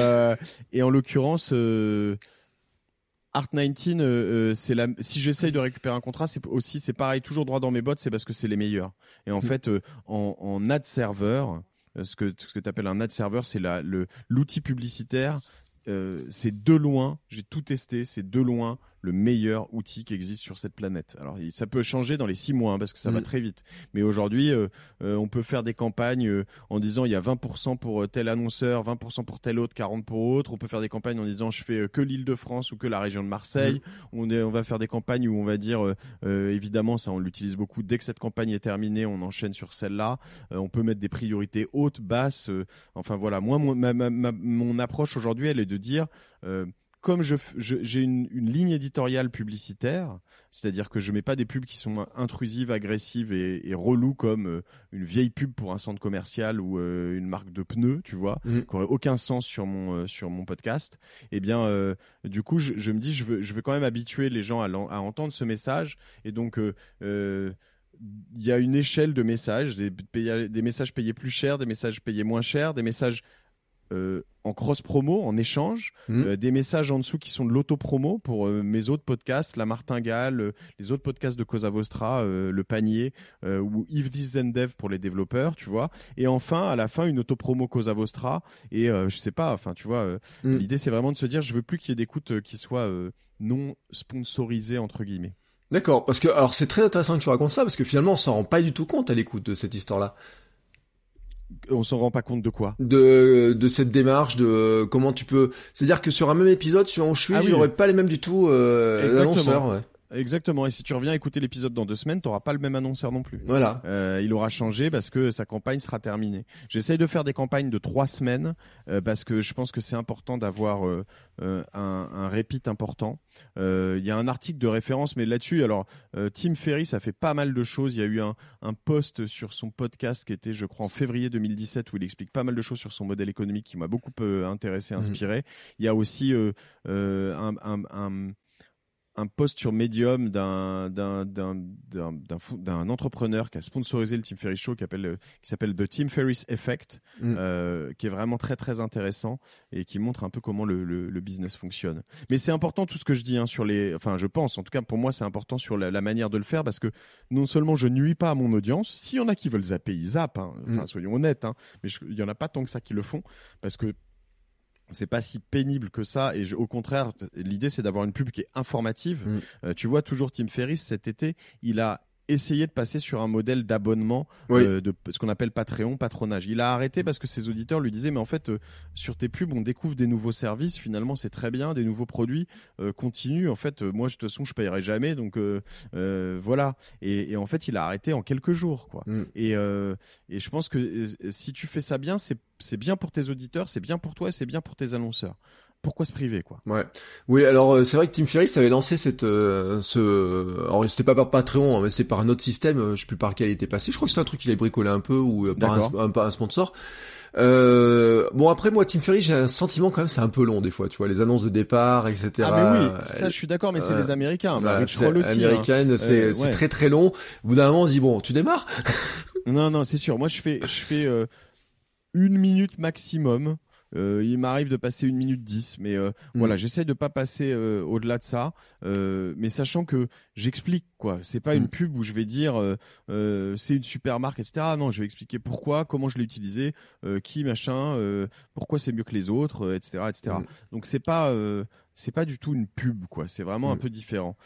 et en l'occurrence. Art 19, euh, euh, c'est la. Si j'essaye de récupérer un contrat, c'est aussi c'est pareil, toujours droit dans mes bottes, c'est parce que c'est les meilleurs. Et en mm. fait, euh, en, en ad serveur, ce que ce que tu appelles un ad serveur, c'est la le l'outil publicitaire. c'est de loin, j'ai tout testé, c'est de loin le meilleur outil qui existe sur cette planète. Alors ça peut changer dans les six mois hein, parce que ça va mm. très vite. Mais aujourd'hui, euh, euh, on peut faire des campagnes euh, en disant il y a 20% pour tel annonceur, 20% pour tel autre, 40 pour autre. On peut faire des campagnes en disant je fais que l'Île-de-France ou que la région de Marseille. Mm. On, est, on va faire des campagnes où on va dire évidemment ça on l'utilise beaucoup. Dès que cette campagne est terminée, on enchaîne sur celle-là. on peut mettre des priorités hautes, basses. enfin voilà, moi mon, mon approche aujourd'hui elle est de dire comme je, j'ai une, une, ligne éditoriale publicitaire, c'est-à-dire que je mets pas des pubs qui sont intrusives, agressives et, et reloues comme euh, une vieille pub pour un centre commercial ou euh, une marque de pneus, tu vois, mmh. qui aurait aucun sens sur mon euh, sur mon podcast. Eh bien, du coup, je, je, me dis, je veux je veux quand même habituer les gens à, à entendre ce message et donc il y a une échelle de messages, des, des messages payés plus cher, des messages payés moins cher, des messages euh, en cross promo, en échange, mmh. euh, des messages en dessous qui sont de l'auto promo pour euh, mes autres podcasts, La Martingale, les autres podcasts de Cosa Vostra, Le Panier ou If This Then Dev pour les développeurs, tu vois. Et enfin, à la fin, une auto promo Cosa Vostra. Et je sais pas, enfin, tu vois, mmh. l'idée c'est vraiment de se dire, je veux plus qu'il y ait d'écoute qui soient non sponsorisées entre guillemets. D'accord, parce que alors c'est très intéressant que tu racontes ça parce que finalement on s'en rend pas du tout compte à l'écoute de cette histoire-là on s'en rend pas compte de quoi de, de cette démarche, de comment tu peux. C'est-à-dire que sur un même épisode, sur un ah, j'aurais pas les mêmes du tout euh, l'annonceur. Ouais. Exactement. Et si tu reviens écouter l'épisode dans deux semaines, t'auras pas le même annonceur non plus. Voilà. Euh, il aura changé parce que sa campagne sera terminée. J'essaye de faire des campagnes de trois semaines euh, parce que je pense que c'est important d'avoir euh, un, un repeat important. Il y a un article de référence, mais là-dessus, alors Tim Ferry, ça fait pas mal de choses. Il y a eu un, un post sur son podcast qui était, je crois, en février 2017 où il explique pas mal de choses sur son modèle économique qui m'a beaucoup intéressé, inspiré. Il y a aussi un, un, un un post sur Medium d'un d'un d'un d'un d'un fou- d'un entrepreneur qui a sponsorisé le Tim Ferriss Show qui appelle qui s'appelle The Tim Ferriss Effect Mm. euh, qui est vraiment très très intéressant et qui montre un peu comment le, le, le business fonctionne. Mais c'est important tout ce que je dis hein, sur les enfin je pense en tout cas pour moi c'est important sur la, la manière de le faire parce que non seulement je nuis pas à mon audience, s'il y en a qui veulent zapper, ils zappent hein. enfin Mm. soyons honnêtes hein, mais il y en a pas tant que ça qui le font parce que c'est pas si pénible que ça et je- au contraire l'idée c'est d'avoir une pub qui est informative Mm. Euh, tu vois toujours Tim Ferriss cet été il a essayé de passer sur un modèle d'abonnement Oui. euh, de ce qu'on appelle Patreon patronage. Il a arrêté parce que ses auditeurs lui disaient mais en fait euh, sur tes pubs on découvre des nouveaux services. Finalement c'est très bien des nouveaux produits euh, continue. En fait euh, moi de toute façon je payerai jamais. Donc voilà. Et, et en fait il a arrêté en quelques jours quoi. Mm. et, et je pense que si tu fais ça bien, c'est c'est bien pour tes auditeurs, c'est bien pour toi et c'est bien pour tes annonceurs. Pourquoi se priver, quoi Ouais. Oui, alors euh, c'est vrai que Tim Ferriss avait lancé cette euh, ce alors c'était pas par Patreon, hein, mais c'était par un autre système, euh, je sais plus par lequel il était passé. Je crois que c'était un truc qu'il avait bricolé un peu ou euh, par un, un- sponsor. Euh, bon après moi Tim Ferriss j'ai un sentiment quand même c'est un peu long des fois tu vois les annonces de départ etc Ah mais oui, ça je suis d'accord, mais c'est les Américains. Voilà, Rich c'est Roll aussi. hein. américaine c'est Euh, c'est ouais. très très long au bout d'un moment on se dit bon tu démarres [LAUGHS] Non, non, c'est sûr. Moi, je fais, je fais euh, une minute maximum. Euh, il m'arrive de passer une minute dix, mais euh, Mm. voilà, j'essaie de pas passer euh, au-delà de ça, mais sachant que j'explique quoi. C'est pas Mm. une pub où je vais dire c'est une super marque, etc. Non, je vais expliquer pourquoi, comment je l'ai utilisé, qui machin, pourquoi c'est mieux que les autres, etc., etc. Mm. Donc c'est pas, c'est pas du tout une pub quoi. C'est vraiment un peu différent.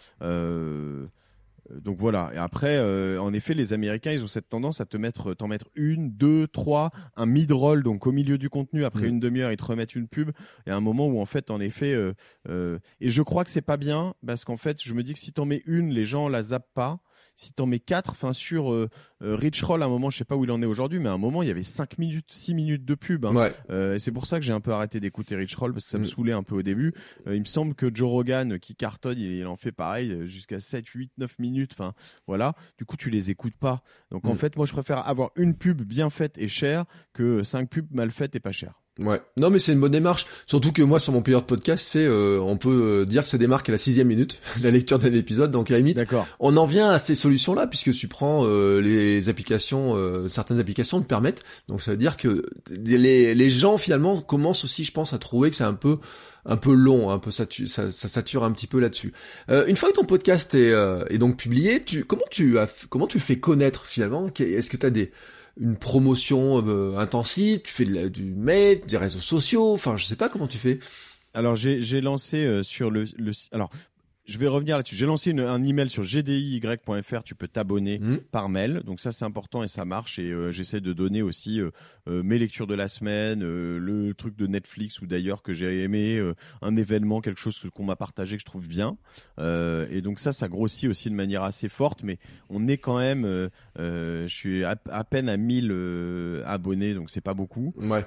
Euh, donc voilà. Et après, euh, en effet, les Américains, ils ont cette tendance à te mettre, t'en mettre une, deux, trois, un mid-roll, donc au milieu du contenu. Après Mm. une demi-heure, ils te remettent une pub. Et à un moment où en fait, en effet, euh, euh, et je crois que c'est pas bien parce qu'en fait, je me dis que si t'en mets une, les gens la zappent pas. Si t'en mets quatre, enfin sur euh, euh, Rich Roll, à un moment, je sais pas où il en est aujourd'hui, mais à un moment, il y avait 5 minutes, 6 minutes de pub. hein. ouais Euh, et c'est pour ça que j'ai un peu arrêté d'écouter Rich Roll parce que ça me Mm. saoulait un peu au début. Euh, il me semble que Joe Rogan qui cartonne, il, il en fait pareil jusqu'à 7, 8, 9 minutes. Enfin, voilà. Du coup, tu les écoutes pas. Donc en Mm. fait, moi, je préfère avoir une pub bien faite et chère que cinq pubs mal faites et pas chères. Ouais. Non, mais c'est une bonne démarche. Surtout que moi, sur mon player de podcast, c'est, euh, on peut euh, dire que ça démarque à la sixième minute, [LAUGHS] la lecture d'un épisode. Donc à la limite, on en vient à ces solutions-là, puisque tu prends euh, les applications, euh, certaines applications le permettent. Donc ça veut dire que les, les gens finalement commencent aussi, je pense, à trouver que c'est un peu un peu long, un peu satu- ça, ça sature un petit peu là-dessus. Euh, une fois que ton podcast est, euh, est donc publié, tu, comment tu as, comment tu le fais connaître finalement? Est-ce que tu as des une promotion euh, intensive Tu fais de la- du mail, des réseaux sociaux Enfin, je sais pas comment tu fais. Alors j'ai lancé euh, sur le, le alors je vais revenir là-dessus. J'ai lancé une- un email sur gdiy.fr. Tu peux t'abonner Hmm. par mail. Donc ça c'est important et ça marche. Et euh, j'essaie de donner aussi euh, euh, mes lectures de la semaine, euh, le truc de Netflix ou d'ailleurs que j'ai aimé, euh, un événement, quelque chose qu'on m'a partagé que je trouve bien. Et donc ça, ça grossit aussi de manière assez forte. Mais on est quand même, je suis à, à peine à 1000 euh, abonnés, donc c'est pas beaucoup. Ouais.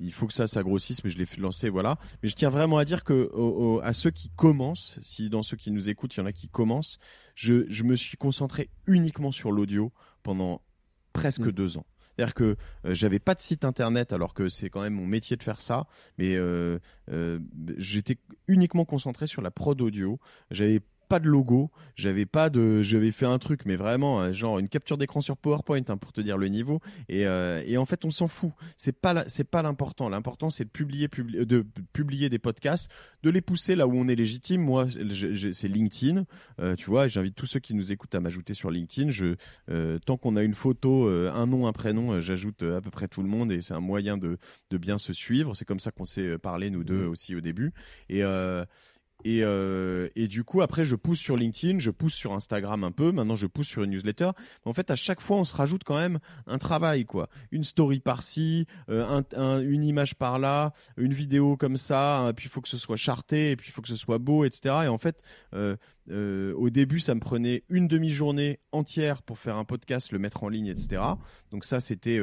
Il faut que ça, ça grossisse, mais je l'ai fait lancer, voilà. Mais je tiens vraiment à dire que au- au- à ceux qui commencent, si dans ceux qui nous écoutent, il y en a qui commencent, je, je me suis concentré uniquement sur l'audio pendant presque Mm. deux ans. C'est-à-dire que euh, j'avais pas de site internet alors que c'est quand même mon métier de faire ça, mais euh, euh, j'étais uniquement concentré sur la prod audio. J'avais pas de logo, j'avais pas de, j'avais fait un truc, mais vraiment euh, genre une capture d'écran sur PowerPoint hein, pour te dire le niveau. Et, euh, et en fait, on s'en fout. C'est pas, c'est pas l'important. L'important, c'est de publier, publi- de publier des podcasts, de les pousser là où on est légitime. Moi, c'est LinkedIn. Euh, tu vois, j'invite tous ceux qui nous écoutent à m'ajouter sur LinkedIn. Je, euh, tant qu'on a une photo, un nom, un prénom, j'ajoute à peu près tout le monde et c'est un moyen de, de bien se suivre. C'est comme ça qu'on s'est parlé nous deux Mhm. aussi au début. Et et, euh, et du coup, après, je pousse sur LinkedIn, je pousse sur Instagram un peu. Maintenant, je pousse sur une newsletter. Mais en fait, à chaque fois, on se rajoute quand même un travail, quoi. Une story par-ci, euh, un, un- une image par-là, une vidéo comme ça. puis il faut que ce soit charté, et puis il faut que ce soit beau, etc. Et en fait, euh, au début, ça me prenait une demi-journée entière pour faire un podcast, le mettre en ligne, etc. Donc ça, c'était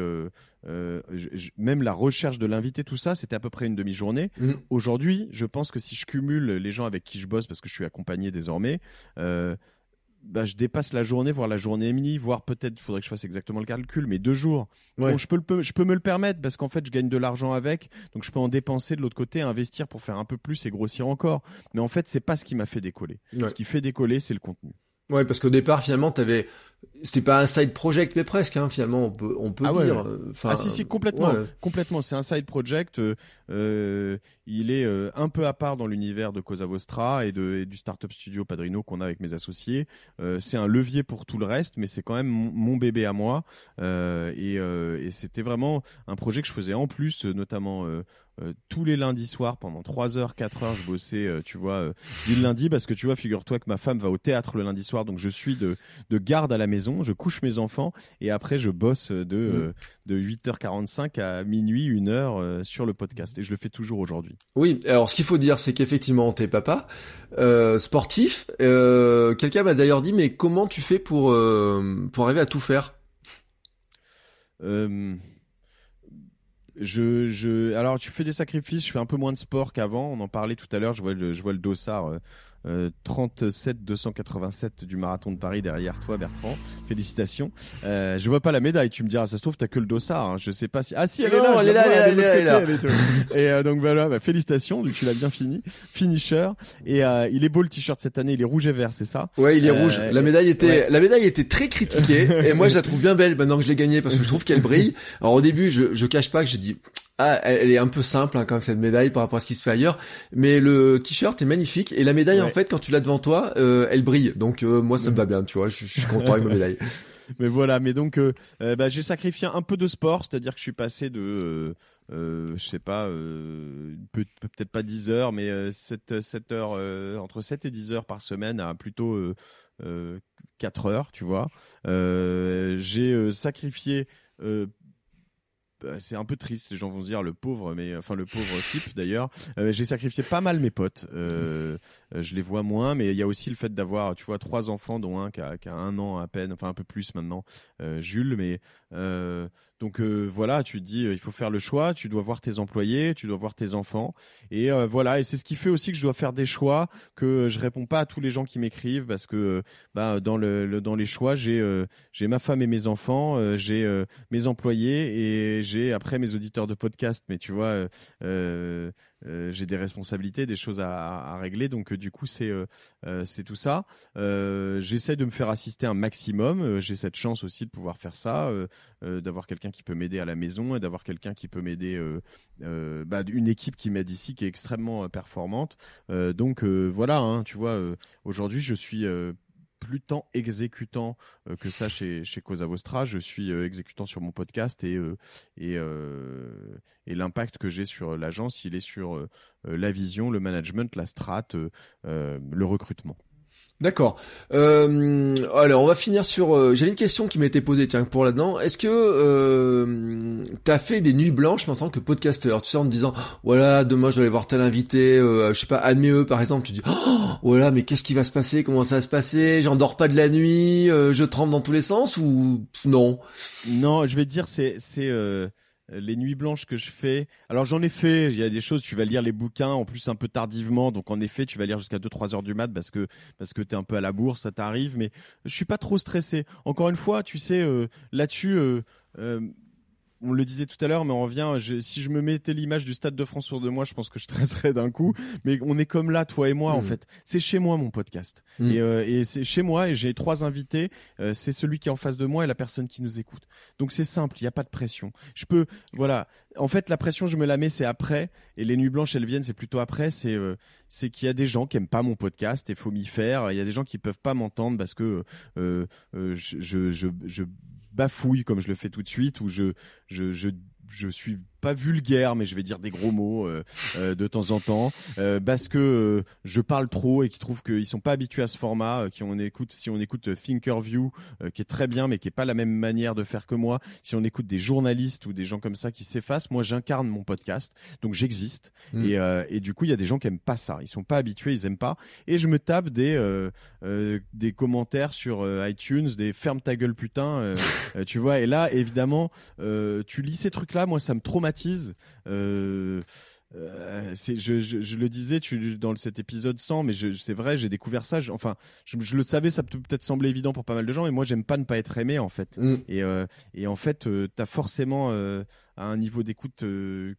même la recherche de l'invité, tout ça, c'était à peu près une demi-journée. Mmh. Aujourd'hui, je pense que si je cumule les gens avec qui je bosse, parce que je suis accompagné désormais, bah, je dépasse la journée, voire la journée et demie, voire peut-être, il faudrait que je fasse exactement le calcul, mais deux jours. je peux, je peux me le permettre parce qu'en fait, je gagne de l'argent avec, donc je peux en dépenser de l'autre côté, investir pour faire un peu plus et grossir encore. Mais en fait, c'est pas ce qui m'a fait décoller. Ce qui fait décoller, c'est le contenu. Ouais, parce qu'au départ, finalement, tu avais c'est pas un side project mais presque hein, finalement on peut on peut ah dire ah si si complètement complètement c'est un side project euh, euh, il est euh, un peu à part dans l'univers de Cosa Vostra et de et du startup studio Padrino qu'on a avec mes associés. C'est un levier pour tout le reste mais c'est quand même mon, bébé à moi. Et, et c'était vraiment un projet que je faisais en plus notamment tous les lundis soirs pendant 3 heures 4 heures je bossais tu vois du lundi parce que tu vois figure-toi que ma femme va au théâtre le lundi soir donc je suis de de garde à la maison, je couche mes enfants et après je bosse de, mm. euh, de 8h45 à minuit, 1h euh, sur le podcast. Et je le fais toujours aujourd'hui. Oui, alors ce qu'il faut dire, c'est qu'effectivement, t'es papa, euh, sportif. Quelqu'un m'a d'ailleurs dit, mais comment tu fais pour, pour arriver à tout faire? Je, je, alors tu fais des sacrifices. Je fais un peu moins de sport qu'avant. On en parlait tout à l'heure. Je vois le, je vois le dossard 37 287 du marathon de Paris derrière toi Bertrand. Félicitations. Euh, je vois pas la médaille, tu me diras, ça se trouve t'as que le dossard, hein. je sais pas si Ah si, elle, est, là, elle, est là, elle est là, Et euh, donc voilà, bah, félicitations, tu l'as bien fini, finisher et euh, il est beau le t-shirt cette année, il est rouge et vert, c'est ça? Ouais, il est rouge. La médaille était la médaille était très critiquée et moi je la trouve bien belle maintenant que je l'ai gagnée parce que je trouve qu'elle brille. Alors au début, je je cache pas que j'ai dit ah, elle est un peu simple hein, quand même cette médaille par rapport à ce qui se fait ailleurs, mais le t-shirt est magnifique et la médaille en fait quand tu l'as devant toi, euh, elle brille. Donc euh, moi ça me va bien, tu vois, je, suis content avec ma médaille. [LAUGHS] Mais voilà, mais donc euh, bah, j'ai sacrifié un peu de sport, c'est-à-dire que je suis passé de je sais pas, peut, être pas 10 heures, mais 7, 7 heures, entre 7 et 10 heures par semaine à plutôt 4 heures, tu vois. j'ai sacrifié c'est un peu triste. Les gens vont se dire le pauvre, mais enfin le pauvre type d'ailleurs. Euh, j'ai sacrifié pas mal mes potes. Euh, je les vois moins, mais il y a aussi le fait d'avoir, tu vois, trois enfants, dont un qui a, un an à peine, enfin un peu plus maintenant, euh, Jules. Mais donc voilà, tu te dis, il faut faire le choix. Tu dois voir tes employés, tu dois voir tes enfants, et voilà. Et c'est ce qui fait aussi que je dois faire des choix que je réponds pas à tous les gens qui m'écrivent parce que bah, dans les choix, j'ai j'ai ma femme et mes enfants, j'ai mes employés et j'ai après mes auditeurs de podcast, mais tu vois, euh, euh, euh, j'ai des responsabilités, des choses à, régler, donc du coup c'est c'est tout ça. J'essaie de me faire assister un maximum. j'ai cette chance aussi de pouvoir faire ça, d'avoir quelqu'un qui peut m'aider à la maison et d'avoir quelqu'un qui peut m'aider, bah, une équipe qui m'aide ici qui est extrêmement performante. donc voilà, hein, tu vois, aujourd'hui je suis plus tant exécutant euh, que ça chez, chez Cosa Vostra. Je suis euh, exécutant sur mon podcast et, euh, et, et l'impact que j'ai sur l'agence, il est sur la vision, le management, la strat, le recrutement. D'accord. Euh, alors on va finir sur. Euh, J'avais une question qui été posée tiens pour là-dedans. Est-ce que euh, t'as fait des nuits blanches en tant que podcasteur Tu sais en te disant voilà demain je dois aller voir tel invité. Euh, je sais pas Admee par exemple. Tu dis oh, voilà mais qu'est-ce qui va se passer? Comment ça va se passer? J'endors pas de la nuit. Euh, je tremble dans tous les sens ou non? Non, je vais te dire c'est c'est euh, les nuits blanches que je fais. Alors j'en ai fait, il y a des choses, tu vas lire les bouquins en plus un peu tardivement, donc en effet tu vas lire jusqu'à 2-3 heures du mat parce que parce que t'es un peu à la bourre, ça t'arrive, mais je suis pas trop stressé. Encore une fois, tu sais, euh, là-dessus, euh, on le disait tout à l'heure, mais on revient. si je me mettais l'image du Stade de France sur de moi, je pense que je stresserais d'un coup. Mais on est comme là, toi et moi, en mm. fait. C'est chez moi mon podcast, mm. euh, et, c'est chez moi. Et j'ai trois invités. Euh, c'est celui qui est en face de moi et la personne qui nous écoute. Donc c'est simple. Il n'y a pas de pression. Je peux, voilà. En fait, la pression, je me la mets, c'est après. Et les nuits blanches, elles viennent, c'est plutôt après. C'est euh, c'est qu'il y a des gens qui aiment pas mon podcast et faut m'y faire. Il y a des gens qui peuvent pas m'entendre parce que je, je, je, je bafouille comme je le fais tout de suite ou je je je je suis pas vulgaire, mais je vais dire des gros mots de temps en temps, parce que je parle trop et qui trouvent qu'ils sont pas habitués à ce format, qui on écoute, si on écoute Thinkerview, qui est très bien, mais qui est pas la même manière de faire que moi, si on écoute des journalistes ou des gens comme ça qui s'effacent, moi j'incarne mon podcast, donc j'existe, mm. et, et du coup il y a des gens qui aiment pas ça, ils sont pas habitués, ils aiment pas, et je me tape des des commentaires sur iTunes, des ferme ta gueule putain, [LAUGHS] tu vois, et là évidemment tu lis ces trucs là, moi ça me traumatise. Euh, euh, c'est, je, je, je, le disais tu, dans cet épisode 100, mais je, c'est vrai, j'ai découvert ça. enfin, je, je, le savais, ça peut peut-être sembler évident pour pas mal de gens, mais moi, j'aime pas ne pas être aimé en fait. Mm. Et, euh, et en fait, euh, t'as forcément à un niveau d'écoute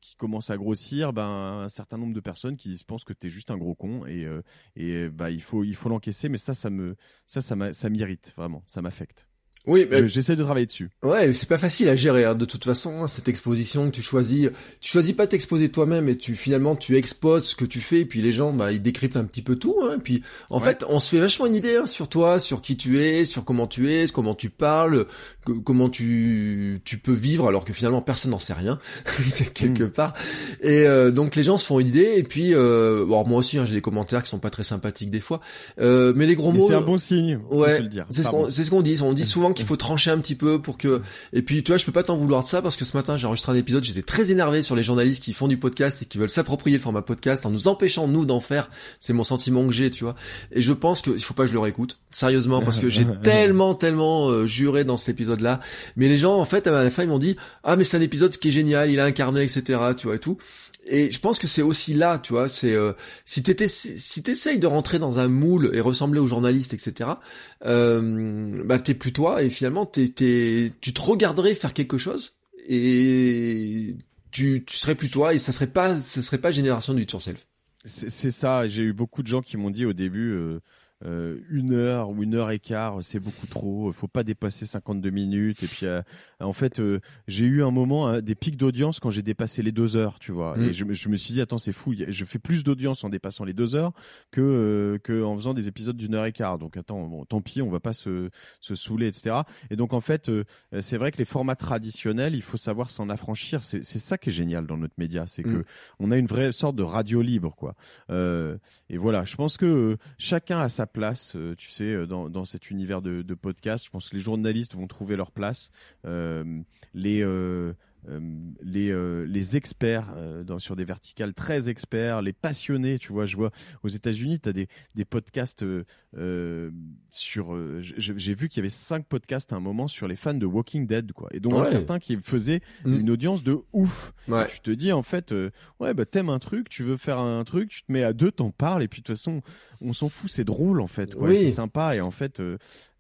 qui commence à grossir, ben un certain nombre de personnes qui se pensent que t'es juste un gros con et et bah il faut il faut l'encaisser. Mais ça, ça me ça ça, ça m'irrite vraiment, ça m'affecte. Oui, mais... j'essaie de travailler dessus. Ouais, c'est pas facile à gérer hein, de toute façon hein, cette exposition que tu choisis. Tu choisis pas t'exposer toi-même, et tu finalement tu exposes ce que tu fais, et puis les gens bah ils décryptent un petit peu tout. Hein, et puis en fait, on se fait vachement une idée hein, sur toi, sur qui tu es, sur comment tu es, comment tu parles, comment tu tu peux vivre, alors que finalement personne n'en sait rien, [LAUGHS] c'est quelque mm. part. Et euh, donc les gens se font une idée, et puis euh, bon moi aussi hein, j'ai des commentaires qui sont pas très sympathiques des fois, euh, mais les gros mots. C'est un bon signe. Ouais. C'est ce qu'on c'est ce qu'on dit. On dit souvent qu'il faut trancher un petit peu pour que. Et puis, tu vois, je peux pas t'en vouloir de ça parce que ce matin, j'ai enregistré un épisode, j'étais très énervé sur les journalistes qui font du podcast et qui veulent s'approprier le format podcast en nous empêchant nous d'en faire. C'est mon sentiment que j'ai, tu vois. Et je pense qu'il faut pas que je le réécoute, sérieusement, parce que j'ai [LAUGHS] tellement, tellement euh, juré dans cet épisode-là. Mais les gens, en fait, à la fin, ils m'ont dit, ah mais c'est un épisode qui est génial, il a incarné, etc. Tu vois et tout. Et je pense que c'est aussi là, tu vois, c'est euh, si si t'essayes de rentrer dans un moule et ressembler aux journalistes, etc. Euh, bah t'es plus toi et finalement t'es, t'es, tu te regarderais faire quelque chose et tu, tu serais plus toi et ça serait pas ça serait pas génération du yourself. C'est ça. J'ai eu beaucoup de gens qui m'ont dit au début. Euh euh, une heure ou une heure et quart, c'est beaucoup trop. Il faut pas dépasser 52 minutes. Et puis, euh, en fait, euh, j'ai eu un moment hein, des pics d'audience quand j'ai dépassé les deux heures, tu vois. Mm. Et je, je, me suis dit, attends, c'est fou. Je fais plus d'audience en dépassant les deux heures que que en faisant des épisodes d'une heure et quart. Donc, attends, bon, tant pis, on va pas se se saouler, etc. Et donc, en fait, c'est vrai que les formats traditionnels, il faut savoir s'en affranchir. C'est c'est ça qui est génial dans notre média, c'est que mm. on a une vraie sorte de radio libre, quoi. et voilà, je pense que chacun a sa place, euh, tu sais, euh, dans, cet univers de, de podcast. Je pense que les journalistes vont trouver leur place. Euh, les les euh, les experts euh, dans, sur des verticales très experts, les passionnés, tu vois, je vois aux États-Unis, tu as des des podcasts sur j'ai vu qu'il y avait cinq podcasts à un moment sur les fans de Walking Dead quoi. Et dont certains qui faisaient mm. une audience de ouf. Tu te dis en fait ouais bah t'aimes un truc, tu veux faire un truc, tu te mets à deux, t'en parles et puis de toute façon on s'en fout, c'est drôle en fait quoi, c'est sympa et en fait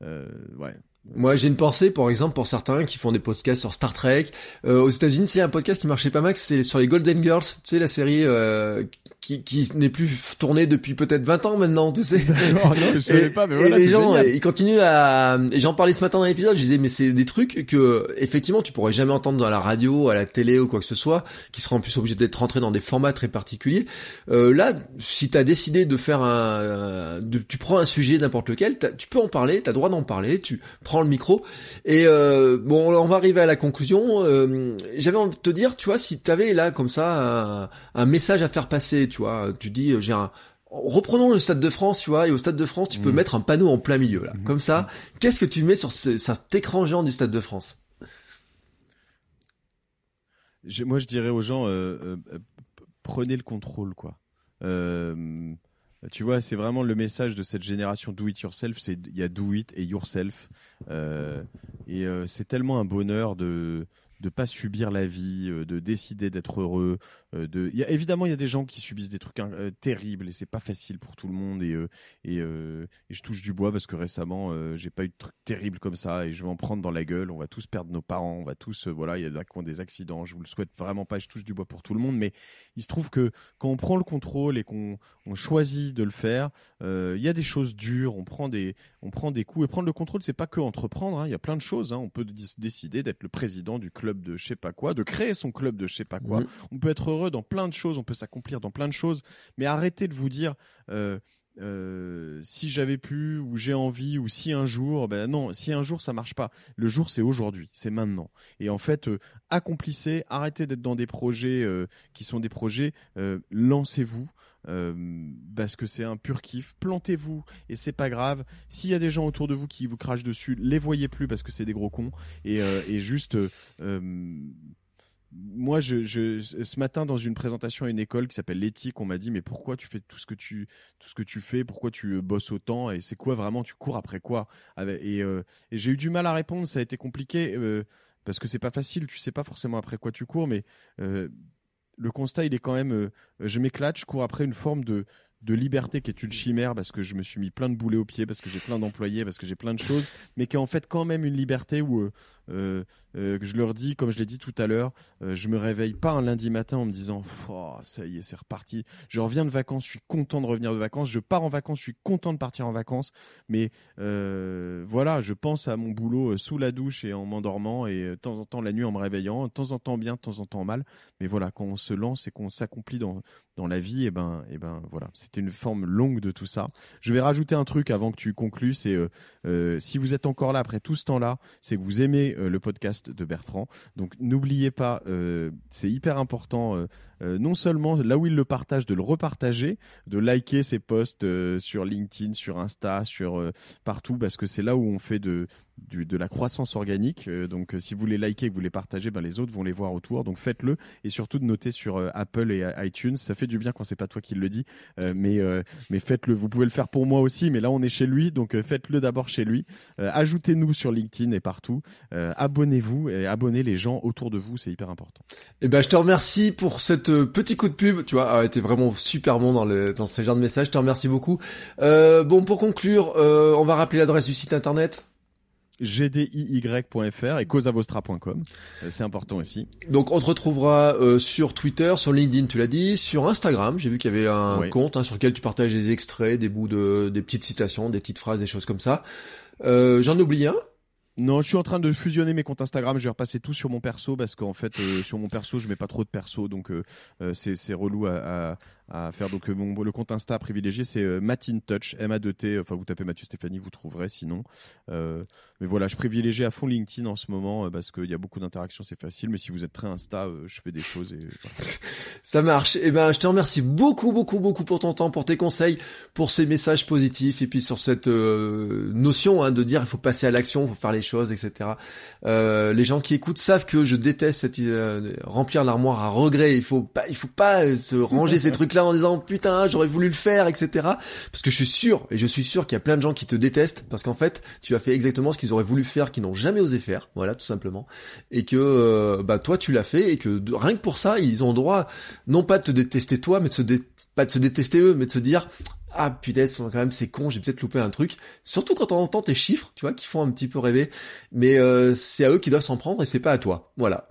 ouais moi, j'ai une pensée, par exemple, pour certains qui font des podcasts sur Star Trek. Euh, aux États-Unis, c'est un podcast qui marchait pas mal, c'est sur les Golden Girls, tu sais, la série euh, qui, qui n'est plus tournée depuis peut-être 20 ans maintenant, tu sais. [LAUGHS] non, non, je savais pas, mais voilà, et les gens, ils continuent à... Et j'en parlais ce matin dans l'épisode, je disais, mais c'est des trucs que, effectivement, tu pourrais jamais entendre dans la radio, à la télé ou quoi que ce soit, qui seraient en plus obligés d'être rentrés dans des formats très particuliers. Euh, là, si t'as décidé de faire un... De, tu prends un sujet, n'importe lequel, tu peux en parler, t'as droit d'en parler, tu prends le micro. Et euh, bon, on va arriver à la conclusion. Euh, J'avais envie de te dire, tu vois, si tu avais là comme ça un, un, message à faire passer, tu vois, tu dis, j'ai un Reprenons le Stade de France, tu vois, et au Stade de France, tu peux mmh. mettre un panneau en plein milieu, là. Mmh. Comme ça, qu'est-ce que tu mets sur ce, cet écran géant du Stade de France? Moi, je dirais aux gens, euh, euh, prenez le contrôle, quoi. Euh, tu vois, c'est vraiment le message de cette génération do it yourself. C'est il y a do it et yourself, euh, et euh, c'est tellement un bonheur de de pas subir la vie, euh, de décider d'être heureux. Euh, de, y a, évidemment, il y a des gens qui subissent des trucs hein, euh, terribles et c'est pas facile pour tout le monde. Et, et, et, je touche du bois parce que récemment, j'ai pas eu de trucs terribles comme ça et je vais en prendre dans la gueule. On va tous perdre nos parents, on va tous, voilà, il y a des accidents. Je vous le souhaite vraiment pas. Je touche du bois pour tout le monde, mais il se trouve que quand on prend le contrôle et qu'on on choisit de le faire, il y a des choses dures. On prend des, on prend des coups et prendre le contrôle, c'est pas que entreprendre. Hein, il y a plein de choses. Hein. On peut décider d'être le président du club de je sais pas quoi, de créer son club de je sais pas quoi. Mm. On peut être heureux dans plein de choses, on peut s'accomplir dans plein de choses, mais arrêtez de vous dire euh, euh, si j'avais pu ou j'ai envie ou si un jour, ben non, si un jour ça marche pas. Le jour c'est aujourd'hui, c'est maintenant. Et en fait, euh, accomplissez, arrêtez d'être dans des projets qui sont des projets, lancez-vous. parce que c'est un pur kiff. Plantez-vous et c'est pas grave. S'il y a des gens autour de vous qui vous crachent dessus, les voyez plus parce que c'est des gros cons et, et juste moi, je, ce matin, dans une présentation à une école qui s'appelle l'éthique, on m'a dit mais pourquoi tu fais tout ce que tu tout ce que tu fais? Pourquoi tu euh, bosses autant? Et c'est quoi vraiment? Tu cours après quoi? Et, euh, et j'ai eu du mal à répondre. Ça a été compliqué euh, parce que c'est pas facile. Tu sais pas forcément après quoi tu cours, mais le constat, il est quand même. je m'éclate. Je cours après une forme de de liberté qui est une chimère parce que je me suis mis plein de boulets aux pieds, parce que j'ai plein d'employés, parce que j'ai plein de choses, mais qui est en fait quand même une liberté où euh, euh, je leur dis, comme je l'ai dit tout à l'heure, euh, je me réveille pas un lundi matin en me disant ça y est, c'est reparti. Je reviens de vacances, je suis content de revenir de vacances. Je pars en vacances, je suis content de partir en vacances. Mais voilà, je pense à mon boulot sous la douche et en m'endormant et de temps en temps la nuit en me réveillant, de temps en temps bien, de temps en temps mal. Mais voilà, quand on se lance et qu'on s'accomplit dans dans la vie, et eh ben, et eh ben voilà, c'était une forme longue de tout ça. Je vais rajouter un truc avant que tu conclues, c'est si vous êtes encore là après tout ce temps-là, c'est que vous aimez le podcast de Bertrand. Donc n'oubliez pas, euh, c'est hyper important, euh, euh, non seulement là où il le partage, de le repartager, de liker ses posts sur LinkedIn, sur Insta, sur partout, parce que c'est là où on fait de, de la croissance organique. Euh, donc, euh, si vous voulez liker que vous les partagez, ben, les autres vont les voir autour. Donc, faites-le et surtout de noter sur euh, Apple et iTunes. Ça fait du bien quand c'est pas toi qui le dis, mais mais faites-le. Vous pouvez le faire pour moi aussi, mais là on est chez lui, donc faites-le d'abord chez lui. Ajoutez-nous sur LinkedIn et partout. Abonnez-vous et abonnez les gens autour de vous, c'est hyper important. Et eh ben, je te remercie pour cette petit coup de pub. Tu vois, été vraiment super bon dans le dans ce genre de message. Je te remercie beaucoup. bon, pour conclure, on va rappeler l'adresse du site internet gdiy.fr et causavostra.com. Euh, c'est important aussi. Donc on te retrouvera euh, sur Twitter, sur LinkedIn, tu l'as dit, sur Instagram. J'ai vu qu'il y avait un compte hein, sur lequel tu partages des extraits, des bouts de, des petites citations, des petites phrases, des choses comme ça. Euh, J'en oublie un. Non, je suis en train de fusionner mes comptes Instagram. Je vais repasser tout sur mon perso parce qu'en fait, euh, sur mon perso, je mets pas trop de perso, donc euh, euh, c'est relou à, à, à, faire. Donc mon le compte Insta privilégié, c'est Matin Touch, M A 2 T. Enfin, vous tapez Mathieu Stéphanie, vous trouverez. Sinon, mais voilà, je privilégie à fond LinkedIn en ce moment parce qu'il y a beaucoup d'interactions, c'est facile. Mais si vous êtes très Insta, je fais des choses et. [LAUGHS] Ça marche. Et eh ben, je te remercie beaucoup, beaucoup, beaucoup pour ton temps, pour tes conseils, pour ces messages positifs et puis sur cette notion hein, de dire il faut passer à l'action, faut faire les choses, etc. Euh, les gens qui écoutent savent que je déteste cette, euh, remplir l'armoire à regret. Il faut pas, il faut pas euh, se ranger ces [LAUGHS] trucs-là en disant putain j'aurais voulu le faire, etc. Parce que je suis sûr et je suis sûr qu'il y a plein de gens qui te détestent parce qu'en fait tu as fait exactement ce qu'ils voulu faire, qu'ils n'ont jamais osé faire, voilà tout simplement, et que bah toi tu l'as fait et que rien que pour ça ils ont droit non pas de te détester toi, mais de se pas de se détester eux, mais de se dire ah putain quand même c'est con j'ai peut-être loupé un truc surtout quand on entend tes chiffres tu vois qui font un petit peu rêver. Mais euh, c'est à eux qui doivent s'en prendre et c'est pas à toi. Voilà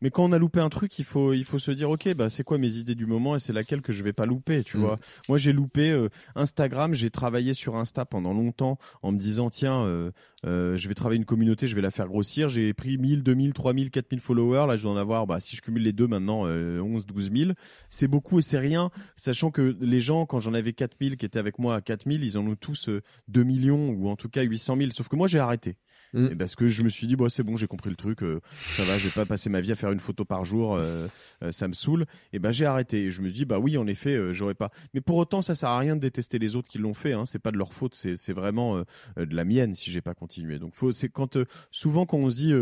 mais quand on a loupé un truc, il faut il faut se dire ok bah c'est quoi mes idées du moment et c'est laquelle que je vais pas louper, tu mm. vois. Moi j'ai loupé euh, Instagram, j'ai travaillé sur Insta pendant longtemps en me disant tiens euh, euh, je vais travailler une communauté, je vais la faire grossir. J'ai pris 1000, 2000, 3000, 4000 followers. Là je dois en avoir bah si je cumule les deux maintenant 11, 12 000. C'est beaucoup et c'est rien, sachant que les gens quand j'en avais 4000 qui étaient avec moi à 4000, ils en ont tous 2 millions ou en tout cas 800 000. Sauf que moi j'ai arrêté. Mm. parce que je me suis dit, bon, c'est bon, j'ai compris le truc, euh, ça va, je vais pas passer ma vie à faire une photo par jour, euh, euh, ça me saoule. Et ben j'ai arrêté. Et je me dis, bah oui, en effet, j'aurais pas. Mais pour autant, ça sert à rien de détester les autres qui l'ont fait. Hein. C'est pas de leur faute, c'est vraiment de la mienne si j'ai pas continué. Donc faut, c'est quand souvent quand on se dit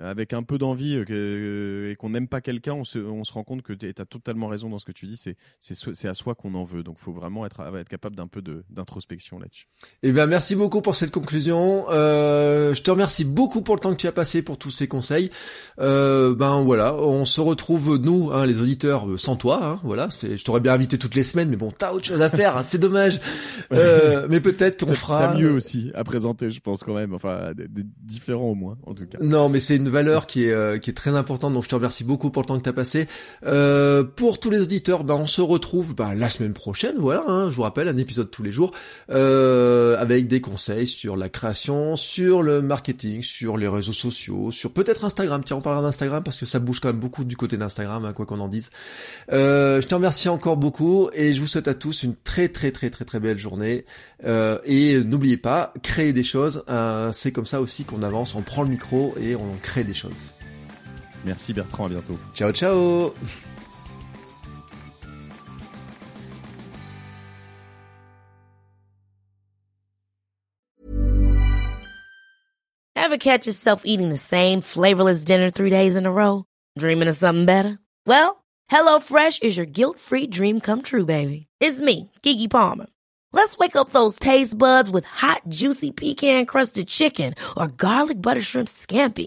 avec un peu d'envie euh, et qu'on n'aime pas quelqu'un, on se, on se rend compte que tu as totalement raison dans ce que tu dis. C'est, c'est, à soi qu'on en veut. Donc, faut vraiment être, être capable d'un peu de, d'introspection là-dessus. Eh bien, merci beaucoup pour cette conclusion. Euh, je te remercie beaucoup pour le temps que tu as passé pour tous ces conseils. Euh, ben voilà, on se retrouve nous, hein, les auditeurs, euh, sans toi. Hein, voilà, c'est, je t'aurais bien invité toutes les semaines, mais bon, t'as autre chose à faire. Hein, c'est dommage. Euh, mais peut-être qu'on fera. T'as mieux aussi à présenter, je pense quand même. Enfin, des, différents au moins, en tout cas. Non, mais c'est une une valeur qui est euh, qui est très importante. Donc je te remercie beaucoup pour le temps que tu as passé. Euh, pour tous les auditeurs, bah, on se retrouve bah, la semaine prochaine. Voilà, hein, je vous rappelle, un épisode tous les jours euh, avec des conseils sur la création, sur le marketing, sur les réseaux sociaux, sur peut-être Instagram. Tiens, on parlera d'Instagram parce que ça bouge quand même beaucoup du côté d'Instagram, hein, quoi qu'on en dise. Je te remercie encore beaucoup et je vous souhaite à tous une très très très très très belle journée. Et n'oubliez pas, créer des choses, euh, c'est comme ça aussi qu'on avance, on prend le micro et on crée des choses. Merci Bertrand, à bientôt. Ciao ciao Ever catch yourself eating the same flavorless dinner three days in a row? Dreaming of something better? Well, HelloFresh is your guilt-free dream come true, baby. It's me, Kiki Palmer. Let's wake up those taste buds with hot, juicy pecan crusted chicken or garlic butter shrimp scampi.